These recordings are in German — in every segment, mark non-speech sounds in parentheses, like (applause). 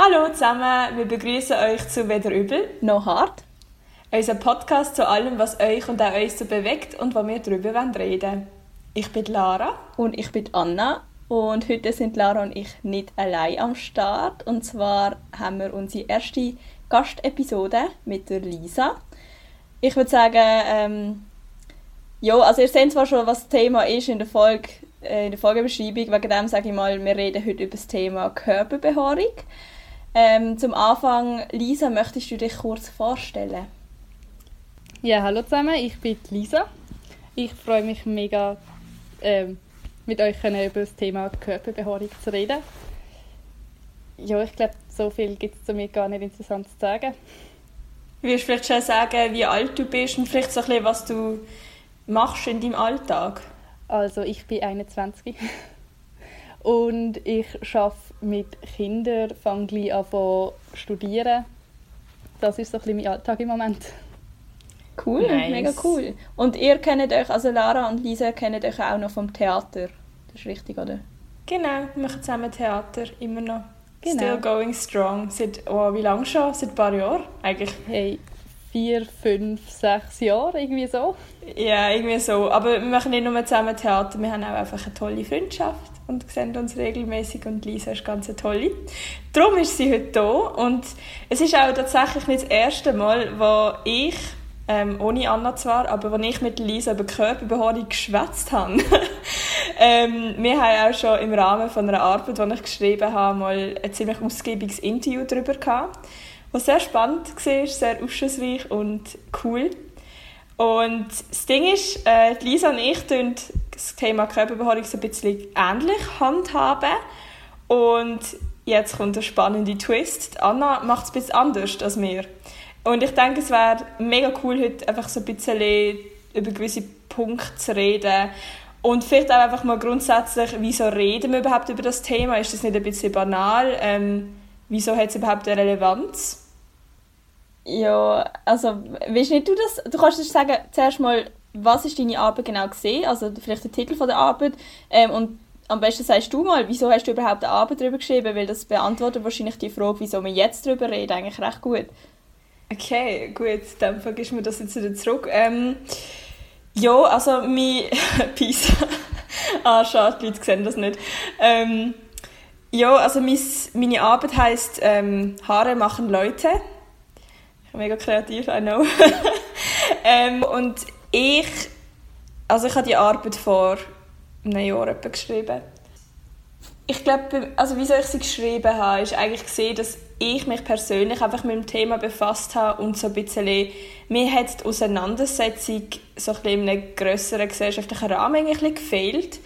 Hallo zusammen, wir begrüßen euch zu Weder übel, noch hart. Unser Podcast zu allem, was euch und auch uns so bewegt und wo wir darüber reden wollen. Ich bin Lara. Und ich bin Anna. Und heute sind Lara und ich nicht allein am Start. Und zwar haben wir unsere erste Gastepisode mit der Lisa. Ich würde sagen, ähm, ja, also ihr seht zwar schon, was das Thema ist in der Folge, äh, in der Folgebeschreibung. Wegen dem sage ich mal, wir reden heute über das Thema Körperbehaarung. Ähm, zum Anfang, Lisa, möchtest du dich kurz vorstellen? Ja, hallo zusammen, ich bin Lisa. Ich freue mich mega, ähm, mit euch über das Thema Körperbehaarung zu reden. Ja, ich glaube, so viel gibt es zu mir gar nicht interessant zu sagen. Willst du vielleicht schon sagen, wie alt du bist und vielleicht so ein bisschen, was du machst in deinem Alltag? Also, ich bin 21 (laughs) und ich arbeite mit Kindern, fange gleich an zu studieren. Das ist so ein bisschen mein Alltag im Moment. Cool, nice. mega cool. Und ihr kennt euch, also Lara und Lisa kennt euch auch noch vom Theater. Das ist richtig, oder? Genau, wir machen zusammen Theater, immer noch. Genau. Still going strong. Seit, oh, wie lange schon? Seit ein paar Jahren eigentlich. Hey, vier, fünf, sechs Jahre, irgendwie so. Ja, irgendwie so. Aber wir machen nicht nur zusammen Theater, wir haben auch einfach eine tolle Freundschaft und sehen uns regelmäßig und Lisa ist ganz tolle. Darum ist sie heute da und es ist auch tatsächlich nicht das erste Mal, wo ich, ähm, ohne Anna zwar, aber wo ich mit Lisa über Körperbehaarung geschwätzt habe. (laughs) ähm, wir haben auch schon im Rahmen von einer Arbeit, die ich geschrieben habe, mal ein ziemlich ausgiebiges Interview darüber gehabt was sehr spannend war, sehr aufschlussreich und cool. Und das Ding ist, äh, Lisa und ich tun das Thema Körperbehaarung so ein bisschen ähnlich handhaben. Und jetzt kommt der spannende Twist. Anna macht es ein bisschen anders als wir. Und ich denke, es wäre mega cool, heute einfach so ein bisschen über gewisse Punkte zu reden. Und vielleicht auch einfach mal grundsätzlich, wieso reden wir überhaupt über das Thema? Ist das nicht ein bisschen banal? Ähm, wieso hat es überhaupt eine Relevanz? Ja, also, weißt nicht du das? Du kannst uns sagen, zuerst mal, was ist deine Arbeit genau gesehen? Also vielleicht der Titel von der Arbeit ähm, und am besten sagst du mal, wieso hast du überhaupt eine Arbeit darüber geschrieben? Weil das beantwortet wahrscheinlich die Frage, wieso wir jetzt darüber reden, eigentlich recht gut. Okay, gut, dann vergisst mir das jetzt wieder zurück. Ähm, ja, also mein (laughs) Peace. (laughs) ah, schade, die Leute sehen das nicht. Ähm, ja, also mein, meine Arbeit heisst ähm, Haare machen Leute. Mega kreativ, I know. (laughs) ähm, und ich, also ich habe die Arbeit vor einem Jahr geschrieben. Ich glaube, also wieso ich sie geschrieben habe, ist eigentlich gesehen, dass ich mich persönlich einfach mit dem Thema befasst habe und so ein bisschen, mir hat die Auseinandersetzung so ein in einem grösseren gesellschaftlichen Rahmen eigentlich gefehlt.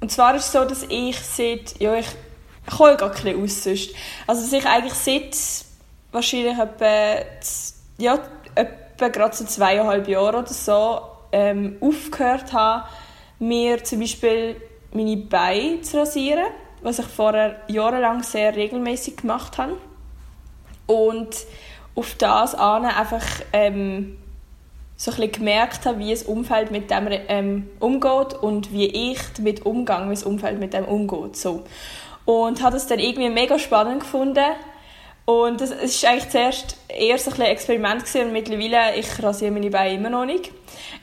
Und zwar ist es so, dass ich seit, ja, ich hole gar ein aus sonst. Also, dass ich eigentlich seit wahrscheinlich etwa, ja, etwa gerade so zweieinhalb Jahren oder so ähm, aufgehört habe, mir zum Beispiel meine Beine zu rasieren, was ich vorher jahrelang sehr regelmäßig gemacht habe. Und auf das an einfach ähm, so ein gemerkt habe, wie das Umfeld mit dem ähm, umgeht und wie ich damit umgehe, wie das Umfeld mit dem umgeht. So. Und habe das dann irgendwie mega spannend gefunden. Und das ist eigentlich zuerst eher so ein Experiment gewesen. und mittlerweile, ich rasiere meine Beine immer noch nicht.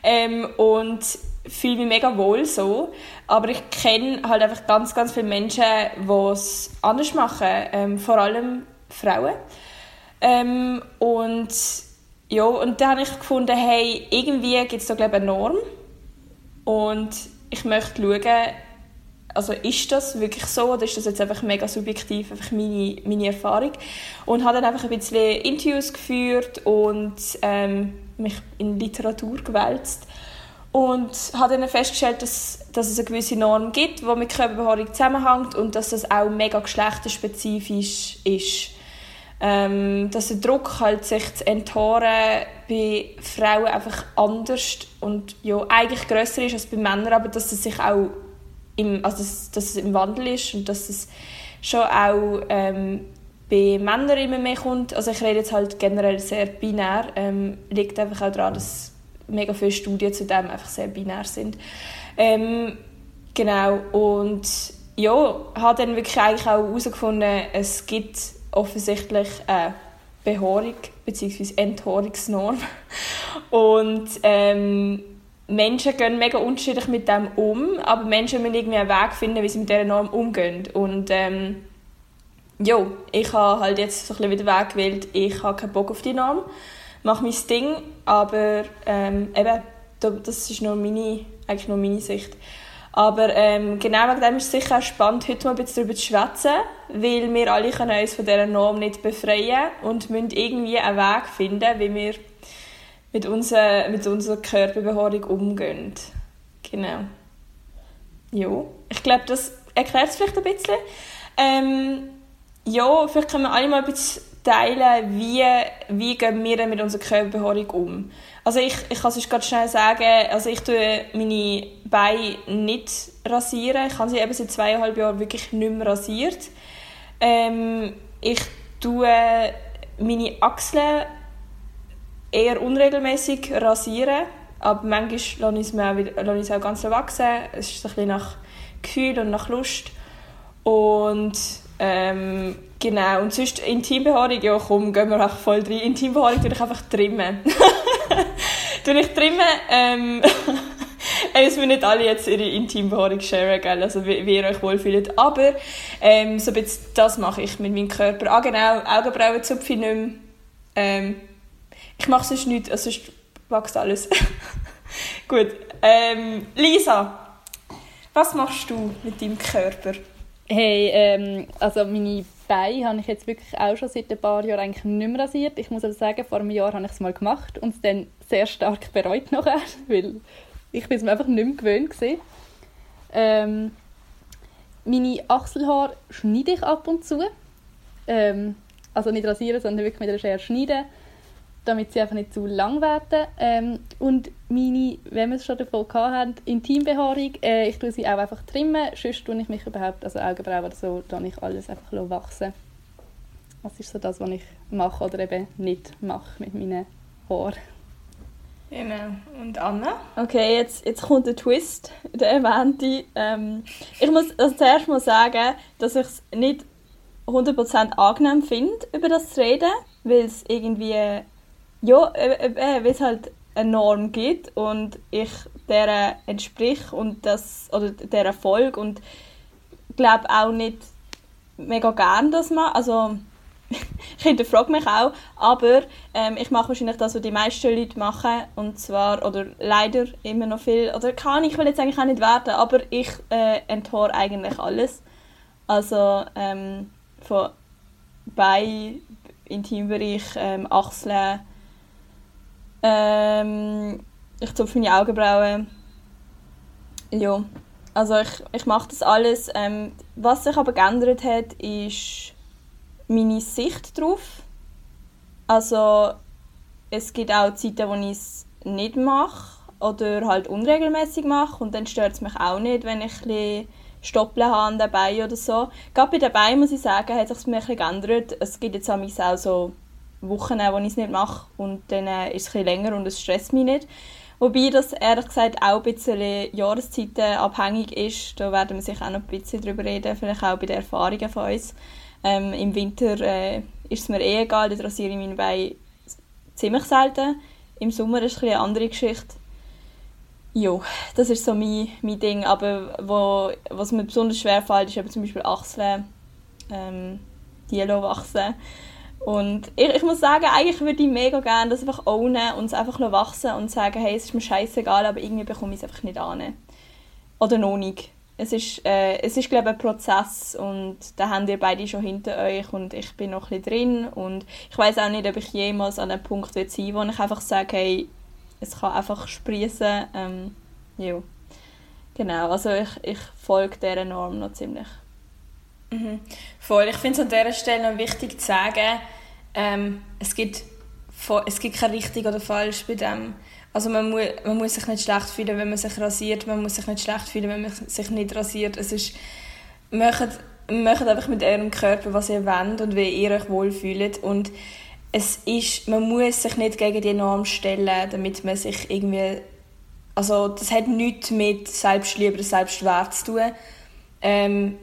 Ähm, und fühle mich mega wohl so. Aber ich kenne halt einfach ganz, ganz viele Menschen, die es anders machen. Ähm, vor allem Frauen. Ähm, und ja, und dann habe ich gefunden, hey, irgendwie gibt es da glaube ich, eine Norm. Und ich möchte schauen, also ist das wirklich so oder ist das jetzt einfach mega subjektiv, einfach meine, meine Erfahrung? Und habe dann einfach ein bisschen Interviews geführt und ähm, mich in Literatur gewälzt und habe dann festgestellt, dass, dass es eine gewisse Norm gibt, die mit Körperbehaarung zusammenhängt und dass das auch mega geschlechterspezifisch ist. Ähm, dass der Druck halt sich zu enthaaren bei Frauen einfach anders und ja, eigentlich grösser ist als bei Männern, aber dass es sich auch im, also dass, dass es im Wandel ist und dass es schon auch ähm, bei Männern immer mehr kommt. Also ich rede jetzt halt generell sehr binär. Ähm, liegt einfach auch daran, dass mega viele Studien zu dem einfach sehr binär sind. Ähm, genau, und ja, habe dann wirklich eigentlich auch herausgefunden, es gibt offensichtlich eine Behaarung bzw. Enthaarungsnorm. (laughs) Und ähm, Menschen gehen mega unterschiedlich mit dem um, aber Menschen müssen irgendwie einen Weg finden, wie sie mit dieser Norm umgehen. Und ähm, ja, ich habe halt jetzt so ein bisschen wieder Weg gewählt, ich habe keinen Bock auf die Norm, mache mein Ding, aber ähm, eben, das ist nur meine, eigentlich nur meine Sicht. Aber ähm, genau wegen dem ist es sicher auch spannend, heute mal ein bisschen darüber zu schwätzen, weil wir alle können uns von dieser Norm nicht befreien und müssen irgendwie einen Weg finden, wie wir mit, unser, mit unserer Körperbehaarung umgehen. Genau. Ja, ich glaube, das erklärt es vielleicht ein bisschen. Ähm, ja, vielleicht können wir alle mal ein bisschen teilen, wie, wie gehen wir mit unserer Körperbehaarung um. Also ich, ich kann es gerade schnell sagen, also ich tue meine Beine nicht rasieren. Ich habe sie eben seit zweieinhalb Jahren wirklich nicht mehr rasiert. Ähm, ich tue meine Achseln eher unregelmäßig rasieren, aber manchmal lasse ich es, auch, lasse ich es auch ganz wachsen. Es ist ein bisschen nach Gefühl und nach Lust. Und ähm, genau, und sonst Intimbehaarung, ja komm, gehen wir auch voll rein. Intimbehaarung tue ich einfach trimmen. (laughs) tue ich trimmen, ähm, (laughs) es müssen nicht alle jetzt ihre Intimbehaarung sharen, gell? also wie, wie ihr euch wohlfühlt. Aber ähm, so das mache ich mit meinem Körper. Ah genau, Augenbrauen zupfe ich nicht mehr. Ähm, ich mache sonst nichts, also sonst wächst alles. (laughs) Gut. Ähm, Lisa, was machst du mit deinem Körper? Hey, ähm, also meine Beine habe ich jetzt wirklich auch schon seit ein paar Jahren eigentlich nicht mehr rasiert. Ich muss aber sagen, vor einem Jahr habe ich es mal gemacht und es dann sehr stark bereut nachher, (laughs) weil ich bin es mir einfach nicht mehr gewöhnt war. Ähm, meine Achselhaare schneide ich ab und zu. Ähm, also nicht rasieren, sondern wirklich mit einer Schere schneiden damit sie einfach nicht zu lang werden. Ähm, und meine, wenn wir es schon davon haben, Intimbehaarung, äh, ich tue sie auch einfach trimmen, sonst tue ich mich überhaupt, also Augenbrauen oder so, tue ich alles einfach wachsen. Das ist so das, was ich mache oder eben nicht mache mit meinen Haaren. Genau. Und Anna? Okay, jetzt, jetzt kommt der Twist, der erwähnte. Ähm, ich muss also zuerst mal sagen, dass ich es nicht 100% angenehm finde, über das zu reden, weil es irgendwie ja, äh, äh, äh, weil es halt eine Norm gibt und ich der entsprich und das oder der Erfolg und glaube auch nicht mega gern das mache. Also (laughs) ich hinterfrage mich auch, aber ähm, ich mache wahrscheinlich das, was die meisten Leute machen und zwar, oder leider immer noch viel, oder kann ich will jetzt eigentlich auch nicht werden, aber ich äh, enthaare eigentlich alles. Also ähm, von bei Intimbereich, ähm, Achseln, ähm, ich zupfe meine Augenbrauen. Ja, also ich, ich mache das alles. Ähm, was sich aber geändert hat, ist meine Sicht darauf. Also es gibt auch Zeiten, wo ich es nicht mache oder halt unregelmäßig mache und dann stört es mich auch nicht, wenn ich ein Stoppeln habe an den Beinen oder so. Gerade bei den Beinen, muss ich sagen, hat sich es mir ein bisschen geändert. Es gibt jetzt auch so Wochen, wo ich es nicht mache und dann äh, ist es ein länger und es stresst mich nicht. Wobei das ehrlich gesagt auch ein bisschen Jahreszeiten abhängig ist. Da werden wir sicher auch noch ein bisschen drüber reden, vielleicht auch bei den Erfahrungen von uns. Ähm, Im Winter äh, ist es mir eh egal, da rasiere ich meine Beine ziemlich selten. Im Sommer ist es eine andere Geschichte. Ja, das ist so mein, mein Ding. Aber wo, was mir besonders schwer fällt, ist eben zum Beispiel Achseln, ähm, die wachsen. Und ich, ich muss sagen, eigentlich würde ich mega gerne das einfach ownen und es einfach wachsen und sagen, hey, es ist mir scheißegal, aber irgendwie bekomme ich es einfach nicht an. Oder noch nicht. Es ist, äh, es ist glaube ich, ein Prozess und da habt ihr beide schon hinter euch und ich bin noch ein bisschen drin und ich weiß auch nicht, ob ich jemals an einem Punkt sein will, wo ich einfach sage, hey, es kann einfach sprießen. Ähm, ja. Genau, also ich, ich folge dieser Norm noch ziemlich. Mhm. Voll. Ich finde es an dieser Stelle noch wichtig zu sagen, ähm, es, gibt, es gibt kein richtig oder falsch bei dem. Also man, mu man muss sich nicht schlecht fühlen, wenn man sich rasiert, man muss sich nicht schlecht fühlen, wenn man sich nicht rasiert. Es ist, macht, macht einfach mit eurem Körper, was ihr wollt und wie ihr euch wohlfühlt. Und es ist, man muss sich nicht gegen die Norm stellen, damit man sich irgendwie... Also das hat nichts mit Selbstliebe oder Selbstwert zu tun. Ähm,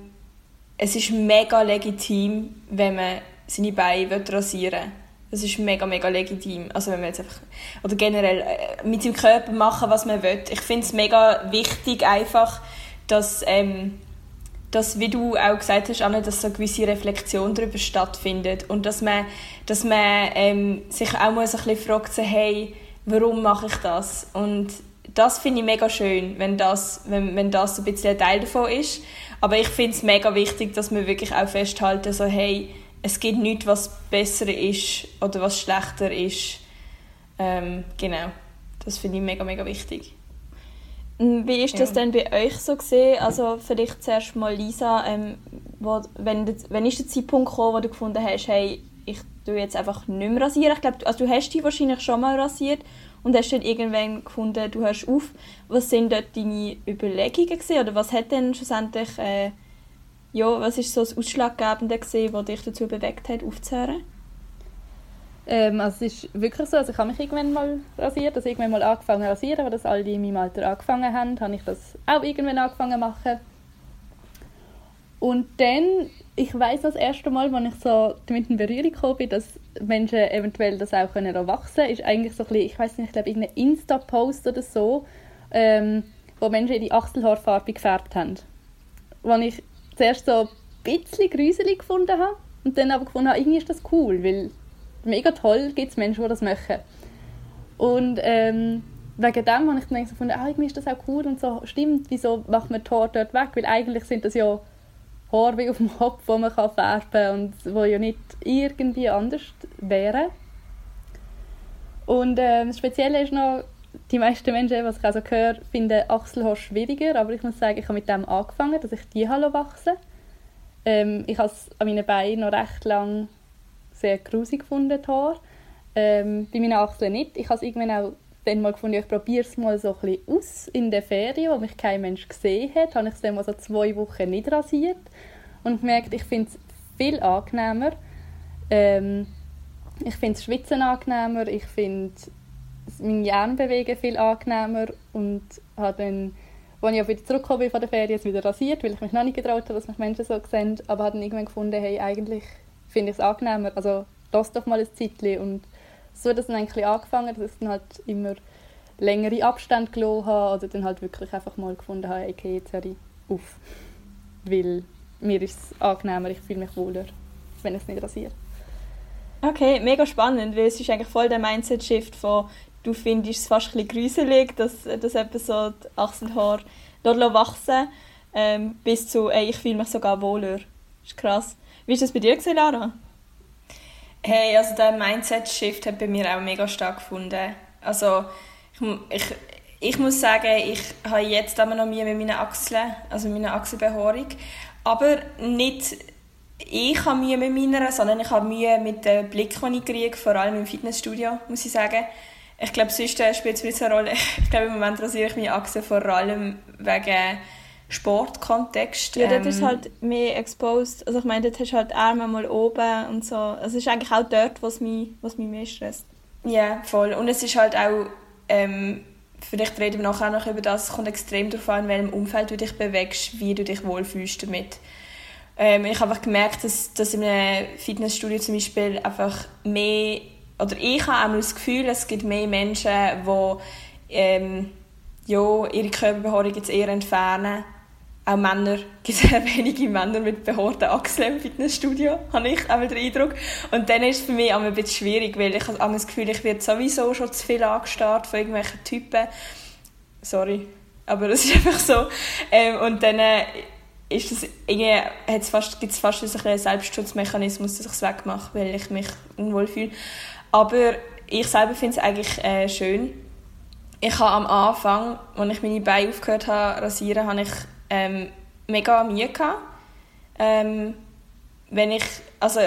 es ist mega legitim, wenn man seine Beine rasieren will. Das ist mega, mega legitim. Also wenn man jetzt einfach, oder generell äh, mit seinem Körper machen, was man will. Ich finde es mega wichtig einfach, dass, ähm, dass, wie du auch gesagt hast, Anne, dass so eine gewisse Reflexion darüber stattfindet und dass man, dass man ähm, sich auch mal so ein bisschen fragt, so, hey, warum mache ich das? Und das finde ich mega schön, wenn das, wenn, wenn das ein bisschen ein Teil davon ist. Aber ich finde es mega wichtig, dass wir wirklich auch festhalten, so, hey, es gibt nichts, was besser ist oder was schlechter ist. Ähm, genau, das finde ich mega, mega wichtig. Wie ist das ja. denn bei euch so gesehen? Also vielleicht zuerst mal Lisa, ähm, wo, wenn, wenn ist der Zeitpunkt gekommen, wo du gefunden hast, hey, ich tue jetzt einfach nicht mehr rasieren? Ich glaube, also du hast dich wahrscheinlich schon mal rasiert und hast dann irgendwann gefunden, du hörst auf. Was sind dort deine Überlegungen gewesen? oder was hat denn schlussendlich äh, ja, was ist so das Ausschlaggebende gewesen, was dich dazu bewegt hat, aufzuhören? Ähm, also es ist wirklich so, also ich habe mich irgendwann mal rasiert, also irgendwann mal angefangen zu rasieren, weil das alle in meinem Alter angefangen haben, habe ich das auch irgendwann angefangen zu machen. Und dann, ich weiß das erste Mal, als ich so damit in Berührung gekommen bin, dass Menschen eventuell das auch können wachsen können, ist eigentlich so ein bisschen, ich weiß nicht, ich glaube irgendein Insta-Post oder so, ähm, wo Menschen die Achselhaarfarbe gefärbt haben. Wo ich zuerst so ein bisschen gruselig gefunden habe und dann aber gefunden habe, irgendwie ist das cool, weil mega toll gibt es Menschen, die das machen. Und ähm, wegen dem habe ich dann gefunden, ah, irgendwie ist das auch cool und so, stimmt, wieso macht man die Haare dort weg? Weil eigentlich sind das ja Haare auf dem Kopf, die man kann färben kann und wo ja nicht irgendwie anders wären. Und ähm, das Spezielle ist noch, die meisten Menschen, was ich also höre, finden Achselhaar schwieriger, aber ich muss sagen, ich habe mit dem angefangen, dass ich die Hallo wachsen. Ähm, ich habe es an meinen Beinen noch recht lang sehr grusig gefunden, die Haare. Ähm, bei meinen Achseln nicht. Ich habe es irgendwann auch dann mal gefunden, ich probiere es mal so ein aus in der Ferien, wo mich kein Mensch gesehen hat, habe ich es dann mal so zwei Wochen nicht rasiert und gemerkt, ich finde es viel angenehmer. Ähm, ich finde das Schwitzen angenehmer, ich finde meine Arme bewegen viel angenehmer und habe dann, als ich auch wieder zurückgekommen bin von der Ferien, wieder rasiert, weil ich mich noch nicht getraut habe, dass mich Menschen so sehen, aber habe dann irgendwann gefunden, hey, eigentlich finde ich es angenehmer, also lass doch mal ein Zeitchen und so hat das dann eigentlich angefangen, dass ich dann halt immer längere Abstände gelassen habe oder dann halt wirklich einfach mal gefunden habe, okay, jetzt höre ich auf, weil mir ist es angenehmer, ich fühle mich wohler, wenn es nicht rasiere. Okay, mega spannend, weil es ist eigentlich voll der Mindset-Shift von du findest es fast ein gruselig, dass, dass eben so die Achselhaare wachsen ähm, bis zu ey, ich fühle mich sogar wohler. Das ist krass. Wie ist das bei dir, gewesen, Lara? Hey, also der Mindset-Shift hat bei mir auch mega stark gefunden. Also ich, ich, ich muss sagen, ich habe jetzt immer noch Mühe mit meinen Achseln, also meiner Achselbehaarung. Aber nicht ich habe Mühe mit meiner, sondern ich habe Mühe mit dem Blick, den ich kriege, vor allem im Fitnessstudio, muss ich sagen. Ich glaube, sonst spielt es eine Rolle. (laughs) Ich glaube, im Moment rasiere ich meine Achse vor allem wegen Sportkontext. Ja, dort ähm, ist halt mehr exposed. Also ich meine, dort hast du halt Arme mal oben und so. Also es ist eigentlich auch dort, was mich, was mich mehr stresst. Ja, voll. Und es ist halt auch, ähm, vielleicht reden wir nachher noch über das, es kommt extrem darauf an, in welchem Umfeld du dich bewegst, wie du dich wohlfühlst damit. Ähm, ich habe einfach gemerkt, dass, dass in einem Fitnessstudio zum Beispiel einfach mehr oder ich habe auch das Gefühl, es gibt mehr Menschen, die ähm, ja, ihre Körperbehaarung jetzt eher entfernen. Auch Männer, (laughs) gibt sehr wenige Männer mit behaarten Achseln im Fitnessstudio, habe ich auch den Eindruck. Und dann ist es für mich auch ein bisschen schwierig, weil ich habe das Gefühl, ich werde sowieso schon zu viel angestarrt von irgendwelchen Typen. Sorry, aber das ist (laughs) einfach so. Ähm, und dann äh, ist das irgendwie, fast, gibt es fast ein einen Selbstschutzmechanismus, dass ich es wegmache, weil ich mich unwohl fühle. Aber ich selber finde es eigentlich äh, schön. Ich habe am Anfang, als ich meine Beine aufgehört habe rasieren, habe ich ähm, mega Mühe gehabt. Ähm, wenn ich, also,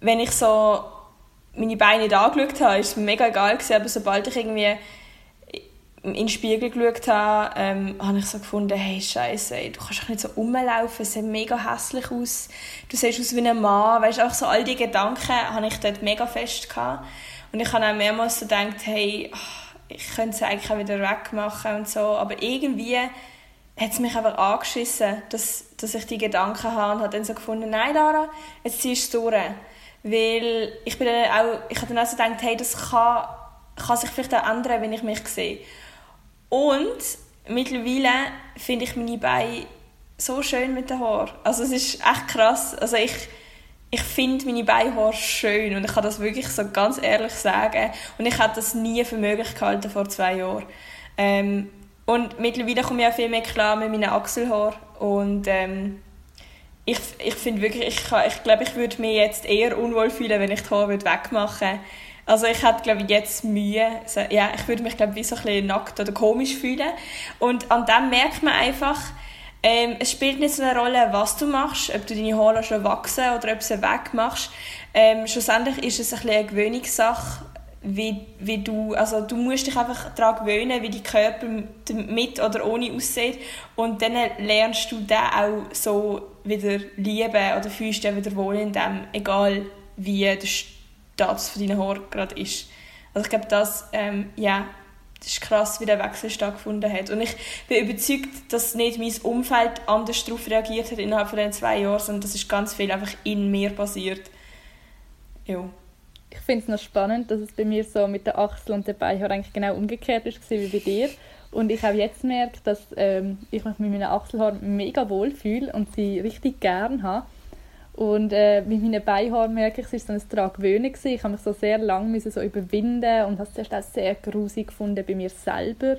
wenn ich so meine Beine nicht angeschaut habe, ist es mir mega egal gewesen, aber sobald ich irgendwie in den Spiegel geschaut habe, ähm, habe ich so gefunden, hey, Scheiße, du kannst doch nicht so rumlaufen, es sieht mega hässlich aus, du siehst aus wie ein Mann, weißt auch so all die Gedanken habe ich dort mega fest gehabt. Und ich habe auch mehrmals so gedacht, hey, ich könnte es eigentlich auch wieder wegmachen und so, aber irgendwie hat es mich einfach angeschissen, dass, dass ich die Gedanken habe und habe dann so gefunden, nein Lara, jetzt ziehst du es durch. weil ich bin dann auch, ich habe dann auch so gedacht, hey, das kann, kann sich vielleicht auch ändern, wenn ich mich sehe. Und mittlerweile finde ich meine Beine so schön mit den Haaren. Also es ist echt krass. Also ich, ich finde meine Beinhaare schön und ich kann das wirklich so ganz ehrlich sagen. Und ich hätte das nie für möglich gehalten vor zwei Jahren. Ähm, und mittlerweile komme ich auch viel mehr klar mit meinen Achselhaaren und ähm, ich, ich finde wirklich, ich, ich glaube, ich würde mich jetzt eher unwohl fühlen, wenn ich die Haare wegmachen würde. Also ich hätte, glaube ich, jetzt Mühe, so, ja, ich würde mich, glaube ich, wie so ein bisschen nackt oder komisch fühlen. Und an dem merkt man einfach, ähm, es spielt nicht so eine Rolle, was du machst, ob du deine Haare schon wachsen oder ob du sie wegmachst. Ähm, schlussendlich ist es ein bisschen eine Gewöhnungssache, wie, wie du, also du musst dich einfach daran gewöhnen, wie dein Körper mit oder ohne aussieht und dann lernst du den auch so wieder lieben oder fühlst dich wieder wohl in dem, egal wie der Status von deinen Haaren gerade ist. Also ich glaube, das, ähm, ja, das ist krass, wie der Wechsel stattgefunden hat. Und ich bin überzeugt, dass nicht mein Umfeld anders darauf reagiert hat innerhalb von den zwei Jahren, sondern das ist ganz viel einfach in mir passiert. Ja ich finde es noch spannend, dass es bei mir so mit der Achsel und der Beinhaar eigentlich genau umgekehrt ist wie bei dir. Und ich habe jetzt gemerkt, dass ähm, ich mich mit meinen Achselhaaren mega wohl fühle und sie richtig gern habe. Und äh, mit meinen Beinhaaren merke ich, es ist so ein daran Ich habe mich so sehr lange so überwinden und habe es zuerst auch sehr grusig gefunden bei mir selber.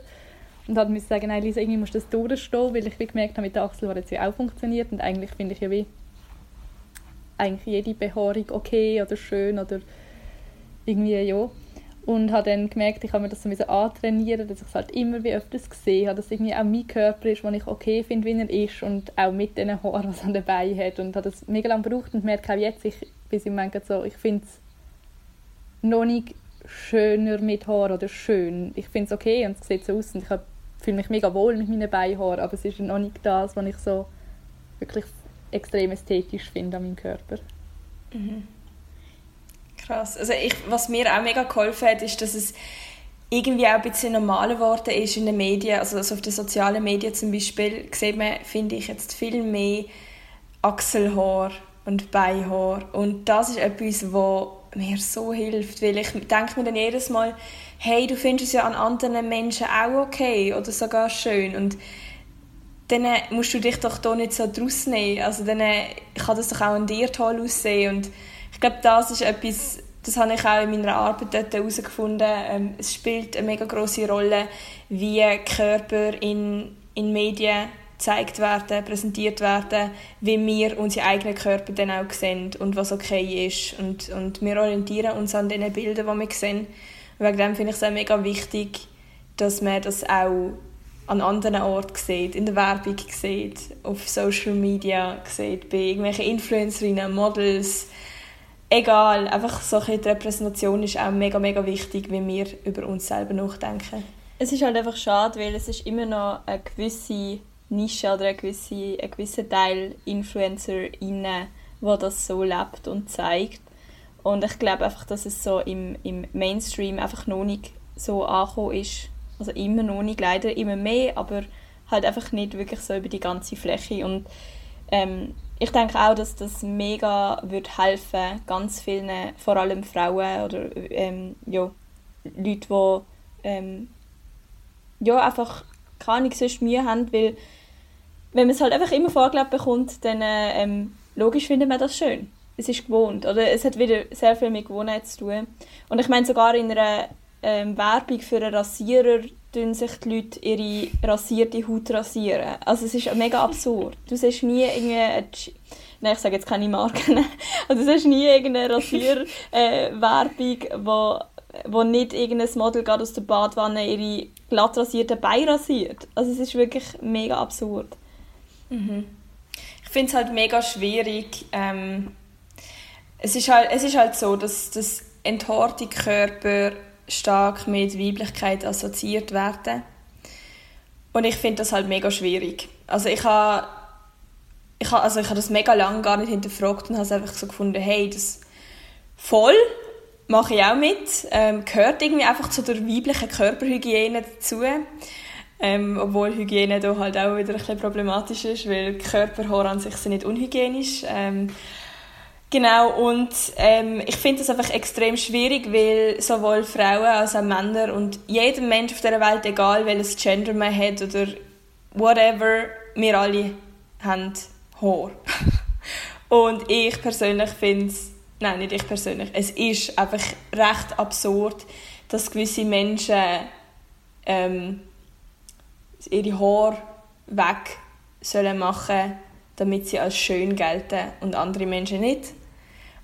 Und habe mir sagen, nein, Lisa, irgendwie musst du das durchstehen, weil ich wie gemerkt habe, mit der Achselhaare hat sie auch funktioniert. Und eigentlich finde ich ja wie eigentlich jede Behaarung okay oder schön oder irgendwie ja. Und habe dann gemerkt, ich habe mir das so antrainieren, dass ich es halt immer wie öfters gesehen habe, dass irgendwie auch mein Körper ist, den ich okay finde, wie er ist und auch mit den Haaren, (laughs) die er dabei hat. Und habe das mega lange gebraucht und merke auch jetzt, ich, bis im Moment so, ich finde es noch nicht schöner mit Haaren oder schön. Ich finde es okay und es sieht so aus und ich fühle mich mega wohl mit meinen Beinhaaren, aber es ist noch nicht das, was ich so wirklich extrem ästhetisch finde an meinem Körper. Mhm. Krass. Also ich, was mir auch mega geholfen hat, ist, dass es irgendwie auch ein bisschen normaler geworden ist in den Medien, also auf den sozialen Medien zum Beispiel, sieht man, finde ich, jetzt viel mehr Achselhaar und Beinhaar. Und das ist etwas, was mir so hilft, weil ich denke mir dann jedes Mal, hey, du findest es ja an anderen Menschen auch okay oder sogar schön. Und dann musst du dich doch da nicht so draus nehmen, also dann kann das doch auch an dir toll aussehen und glaube, das ist etwas, das habe ich auch in meiner Arbeit dort herausgefunden. Ähm, es spielt eine mega große Rolle, wie Körper in, in Medien gezeigt werden, präsentiert werden, wie wir unsere eigenen Körper dann auch sehen und was okay ist. Und, und wir orientieren uns an den Bildern, die wir sehen. Und wegen dem finde ich es auch mega wichtig, dass man das auch an anderen Orten sieht, in der Werbung sieht, auf Social Media sieht, bei irgendwelchen Influencerinnen, Models, egal, einfach so die Repräsentation ist auch mega, mega wichtig, wie wir über uns selber nachdenken. Es ist halt einfach schade, weil es ist immer noch eine gewisse Nische oder ein gewisser, ein Teil InfluencerInnen, wo das so lebt und zeigt. Und ich glaube einfach, dass es so im, im Mainstream einfach noch nicht so angekommen ist. Also immer noch nicht, leider immer mehr, aber halt einfach nicht wirklich so über die ganze Fläche. Und ähm, ich denke auch, dass das mega wird helfen, ganz vielen, vor allem Frauen oder ähm, ja, Leute, die ähm, ja, einfach keine sonst Mühe haben, weil wenn man es halt einfach immer vorgelebt bekommt, dann ähm, logisch findet man das schön. Es ist gewohnt, oder es hat wieder sehr viel mit Gewohnheit zu tun. Und ich meine, sogar in einer ähm, Werbung für einen Rasierer tun sich die Leute ihre rasierte Haut rasieren. Also es ist mega absurd. Du siehst nie irgendwie... Nein, ich sage jetzt keine Marken. (laughs) also du siehst nie irgendeine Rasierwerbung, (laughs) äh, wo, wo nicht irgendein Model gerade aus der Badwanne ihre glatt rasierten Beine rasiert. Also es ist wirklich mega absurd. Mhm. Ich finde es halt mega schwierig. Ähm, es, ist halt, es ist halt so, dass das enthaarte Körper stark mit Weiblichkeit assoziiert werden. Und ich finde das halt mega schwierig. Also ich habe ich habe also ich habe das mega lange gar nicht hinterfragt und habe einfach so gefunden, hey, das voll mache ich auch mit, ähm, gehört irgendwie einfach zu der weiblichen Körperhygiene dazu. Ähm, obwohl Hygiene da halt auch wieder ein bisschen problematisch ist, weil Körperhaare an sich sind nicht unhygienisch. Ähm, Genau, und ähm, ich finde das einfach extrem schwierig, weil sowohl Frauen als auch Männer und jeder Mensch auf dieser Welt, egal welches Gender man hat oder whatever, wir alle haben Haar. (laughs) und ich persönlich finde es, nein, nicht ich persönlich, es ist einfach recht absurd, dass gewisse Menschen ähm, ihre Haare weg sollen machen damit sie als schön gelten und andere Menschen nicht.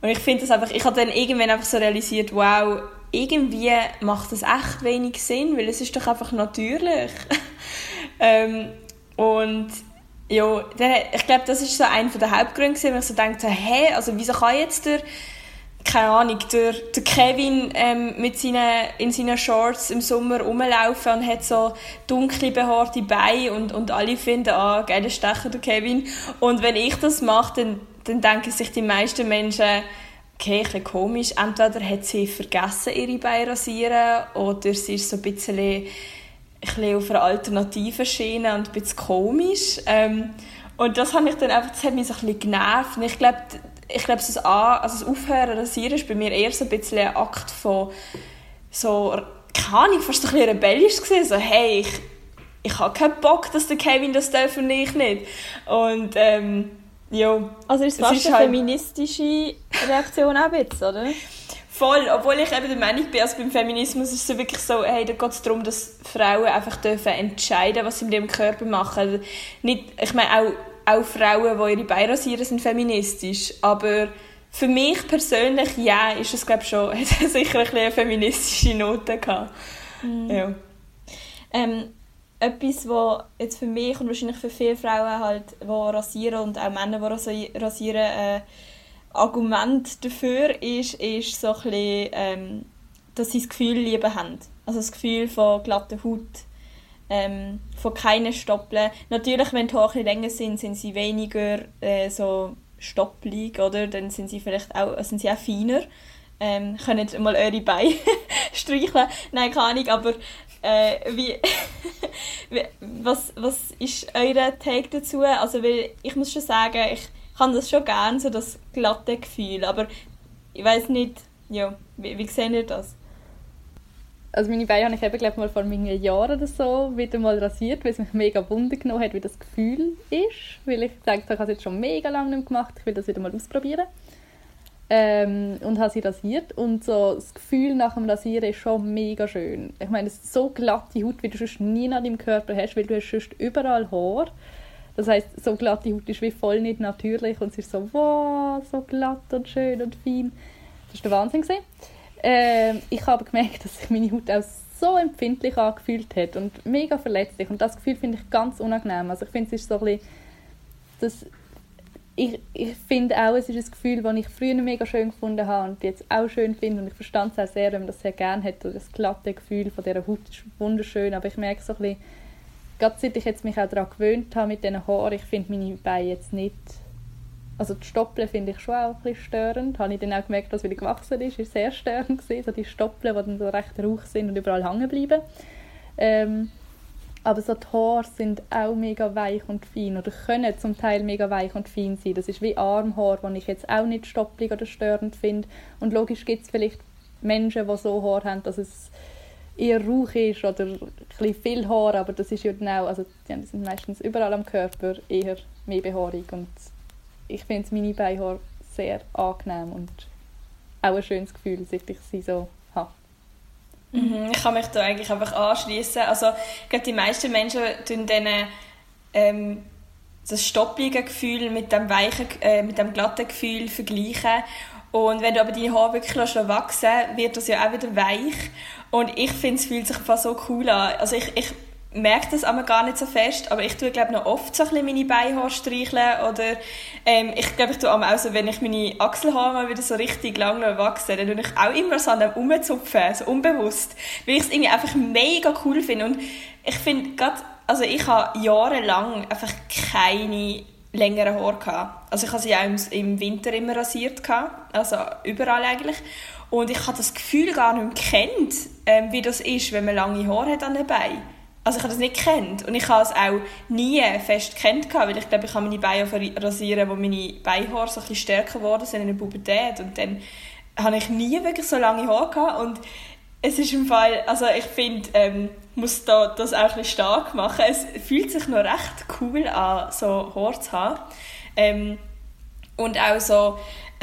Und ich finde das einfach, ich habe dann irgendwann einfach so realisiert, wow, irgendwie macht das echt wenig Sinn, weil es ist doch einfach natürlich. (laughs) ähm, und ja, ich glaube, das ist so einer der Hauptgründe, wo ich so dachte, hä, also wieso kann jetzt der keine Ahnung, der, der Kevin ähm, mit seinen, in seinen Shorts im Sommer rumlaufen und hat so dunkle, behaarte Beine und, und alle finden, ah, geiler Stecher, der Kevin. Und wenn ich das mache, dann, dann denken sich die meisten Menschen, okay, ein komisch, entweder hat sie vergessen, ihre Beine rasieren oder sie ist so ein bisschen, ein bisschen auf einer alternativen Schiene und ein bisschen komisch. Ähm, und das, habe ich dann einfach, das hat mich so ein bisschen genervt. Und ich glaube, ich glaube, das, also das Aufhören rasieren ist bei mir eher so ein bisschen ein Akt von so, keine Ahnung, fast ein bisschen rebellisch gewesen. So, hey, ich, ich habe keinen Bock, dass der Kevin das darf und ich nicht. Und, ähm, ja. Also ist es fast ist eine halt feministische Reaktion auch jetzt, oder? (laughs) Voll, obwohl ich eben der Meinung bin, also beim Feminismus ist es wirklich so, hey, da geht es darum, dass Frauen einfach dürfen entscheiden, was sie mit ihrem Körper machen. Nicht, ich meine, auch auch Frauen, die ihre Beine rasieren, sind feministisch. Aber für mich persönlich, ja, ist es glaube schon, (laughs) hat sicher ein eine feministische Note gehabt. Mhm. Ja. Ähm, etwas, was jetzt für mich und wahrscheinlich für viele Frauen halt, die rasieren und auch Männer, die rasieren, äh, Argument dafür ist, ist so ein bisschen, ähm, dass sie das Gefühl lieber haben. Also das Gefühl von glatter Haut ähm, von keinen Stoppeln. Natürlich, wenn die Haare länger sind, sind sie weniger äh, so stoppelig, oder? Dann sind sie vielleicht auch, sind sie auch feiner. Ähm, können mal eure Beine (laughs) streicheln. Nein, keine Ahnung, aber äh, (laughs) wie, was, was ist euer Take dazu? Also, weil ich muss schon sagen, ich kann das schon gerne, so das glatte Gefühl, aber ich weiß nicht, ja, wie, wie seht ihr das? also meine Beine habe ich eben, glaube mal vor einem Jahr oder so wieder mal rasiert, weil es mich mega wunder genommen hat, wie das Gefühl ist. Weil ich dachte, ich habe es jetzt schon mega lange nicht gemacht, ich will das wieder mal ausprobieren. Ähm, und habe sie rasiert und so das Gefühl nach dem Rasieren ist schon mega schön. Ich meine, es ist so glatte Haut, wie du sonst nie an deinem Körper hast, weil du hast sonst überall Haar. Das heißt, so glatte Haut ist wie voll nicht natürlich und es ist so, wow, so glatt und schön und fein. Das war der Wahnsinn. Ähm, ich habe gemerkt, dass sich meine Haut auch so empfindlich angefühlt hat und mega verletzlich. Und das Gefühl finde ich ganz unangenehm. Also ich finde, es ist so ein bisschen, dass ich, ich finde auch, es ist ein Gefühl, das ich früher mega schön gefunden habe und jetzt auch schön finde. Und ich verstand es auch sehr, wenn man das sehr gerne hat. Das glatte Gefühl von dieser Haut ist wunderschön. Aber ich merke so ein bisschen, gerade seit ich jetzt mich auch daran gewöhnt habe mit diesen Haaren, ich finde meine Beine jetzt nicht also die Stoppeln finde ich schon auch ein bisschen störend. Habe ich dann auch gemerkt, dass wieder gewachsen ist, ist sehr störend gewesen. So die Stoppeln, die dann so recht rauch sind und überall hängen bleiben. Ähm, aber so die Haare sind auch mega weich und fein oder können zum Teil mega weich und fein sein. Das ist wie Armhaar, die ich jetzt auch nicht stoppelig oder störend finde. Und logisch gibt es vielleicht Menschen, die so Haar haben, dass es eher rauch ist oder ein viel Haar, aber das ist ja auch, also die sind meistens überall am Körper eher mehr behaarig und ich finde meine Beinhaare sehr angenehm und auch ein schönes Gefühl, seit ich sie so. Mhm, ich kann mich da eigentlich einfach anschließen. Also, ich glaube, die meisten Menschen tun dann ähm, das stoppige Gefühl mit dem weichen, äh, mit dem glatten Gefühl vergleichen. Und wenn du aber deine Haare wirklich wachsen wird das ja auch wieder weich. Und ich finde, es fühlt sich einfach so cool an. Also ich, ich merke das aber gar nicht so fest, aber ich tue glaube noch oft so ein meine Beinhaare streicheln oder ähm, ich glaube ich tue auch so, wenn ich meine Achselhaare mal wieder so richtig lang wachsen, dann tue ich auch immer so an dem rumzupfen, so unbewusst, weil ich es irgendwie einfach mega cool finde und ich finde gerade, also ich habe jahrelang einfach keine längeren Haare gehabt. Also ich habe sie auch im, im Winter immer rasiert gehabt, also überall eigentlich. Und ich habe das Gefühl gar nicht mehr kennt, ähm, wie das ist, wenn man lange Haare hat an den Beinen also ich habe das nicht kennt und ich habe es auch nie fest kennt weil ich glaube, ich habe meine Beine rasieren, wo meine Beinhaare so ein bisschen stärker geworden sind in der Pubertät und dann habe ich nie wirklich so lange Haare gehabt und es ist im Fall, also ich finde, ähm, muss da das auch ein bisschen stark machen. Es fühlt sich noch recht cool an, so Haare zu haben. Ähm, und auch so, (laughs)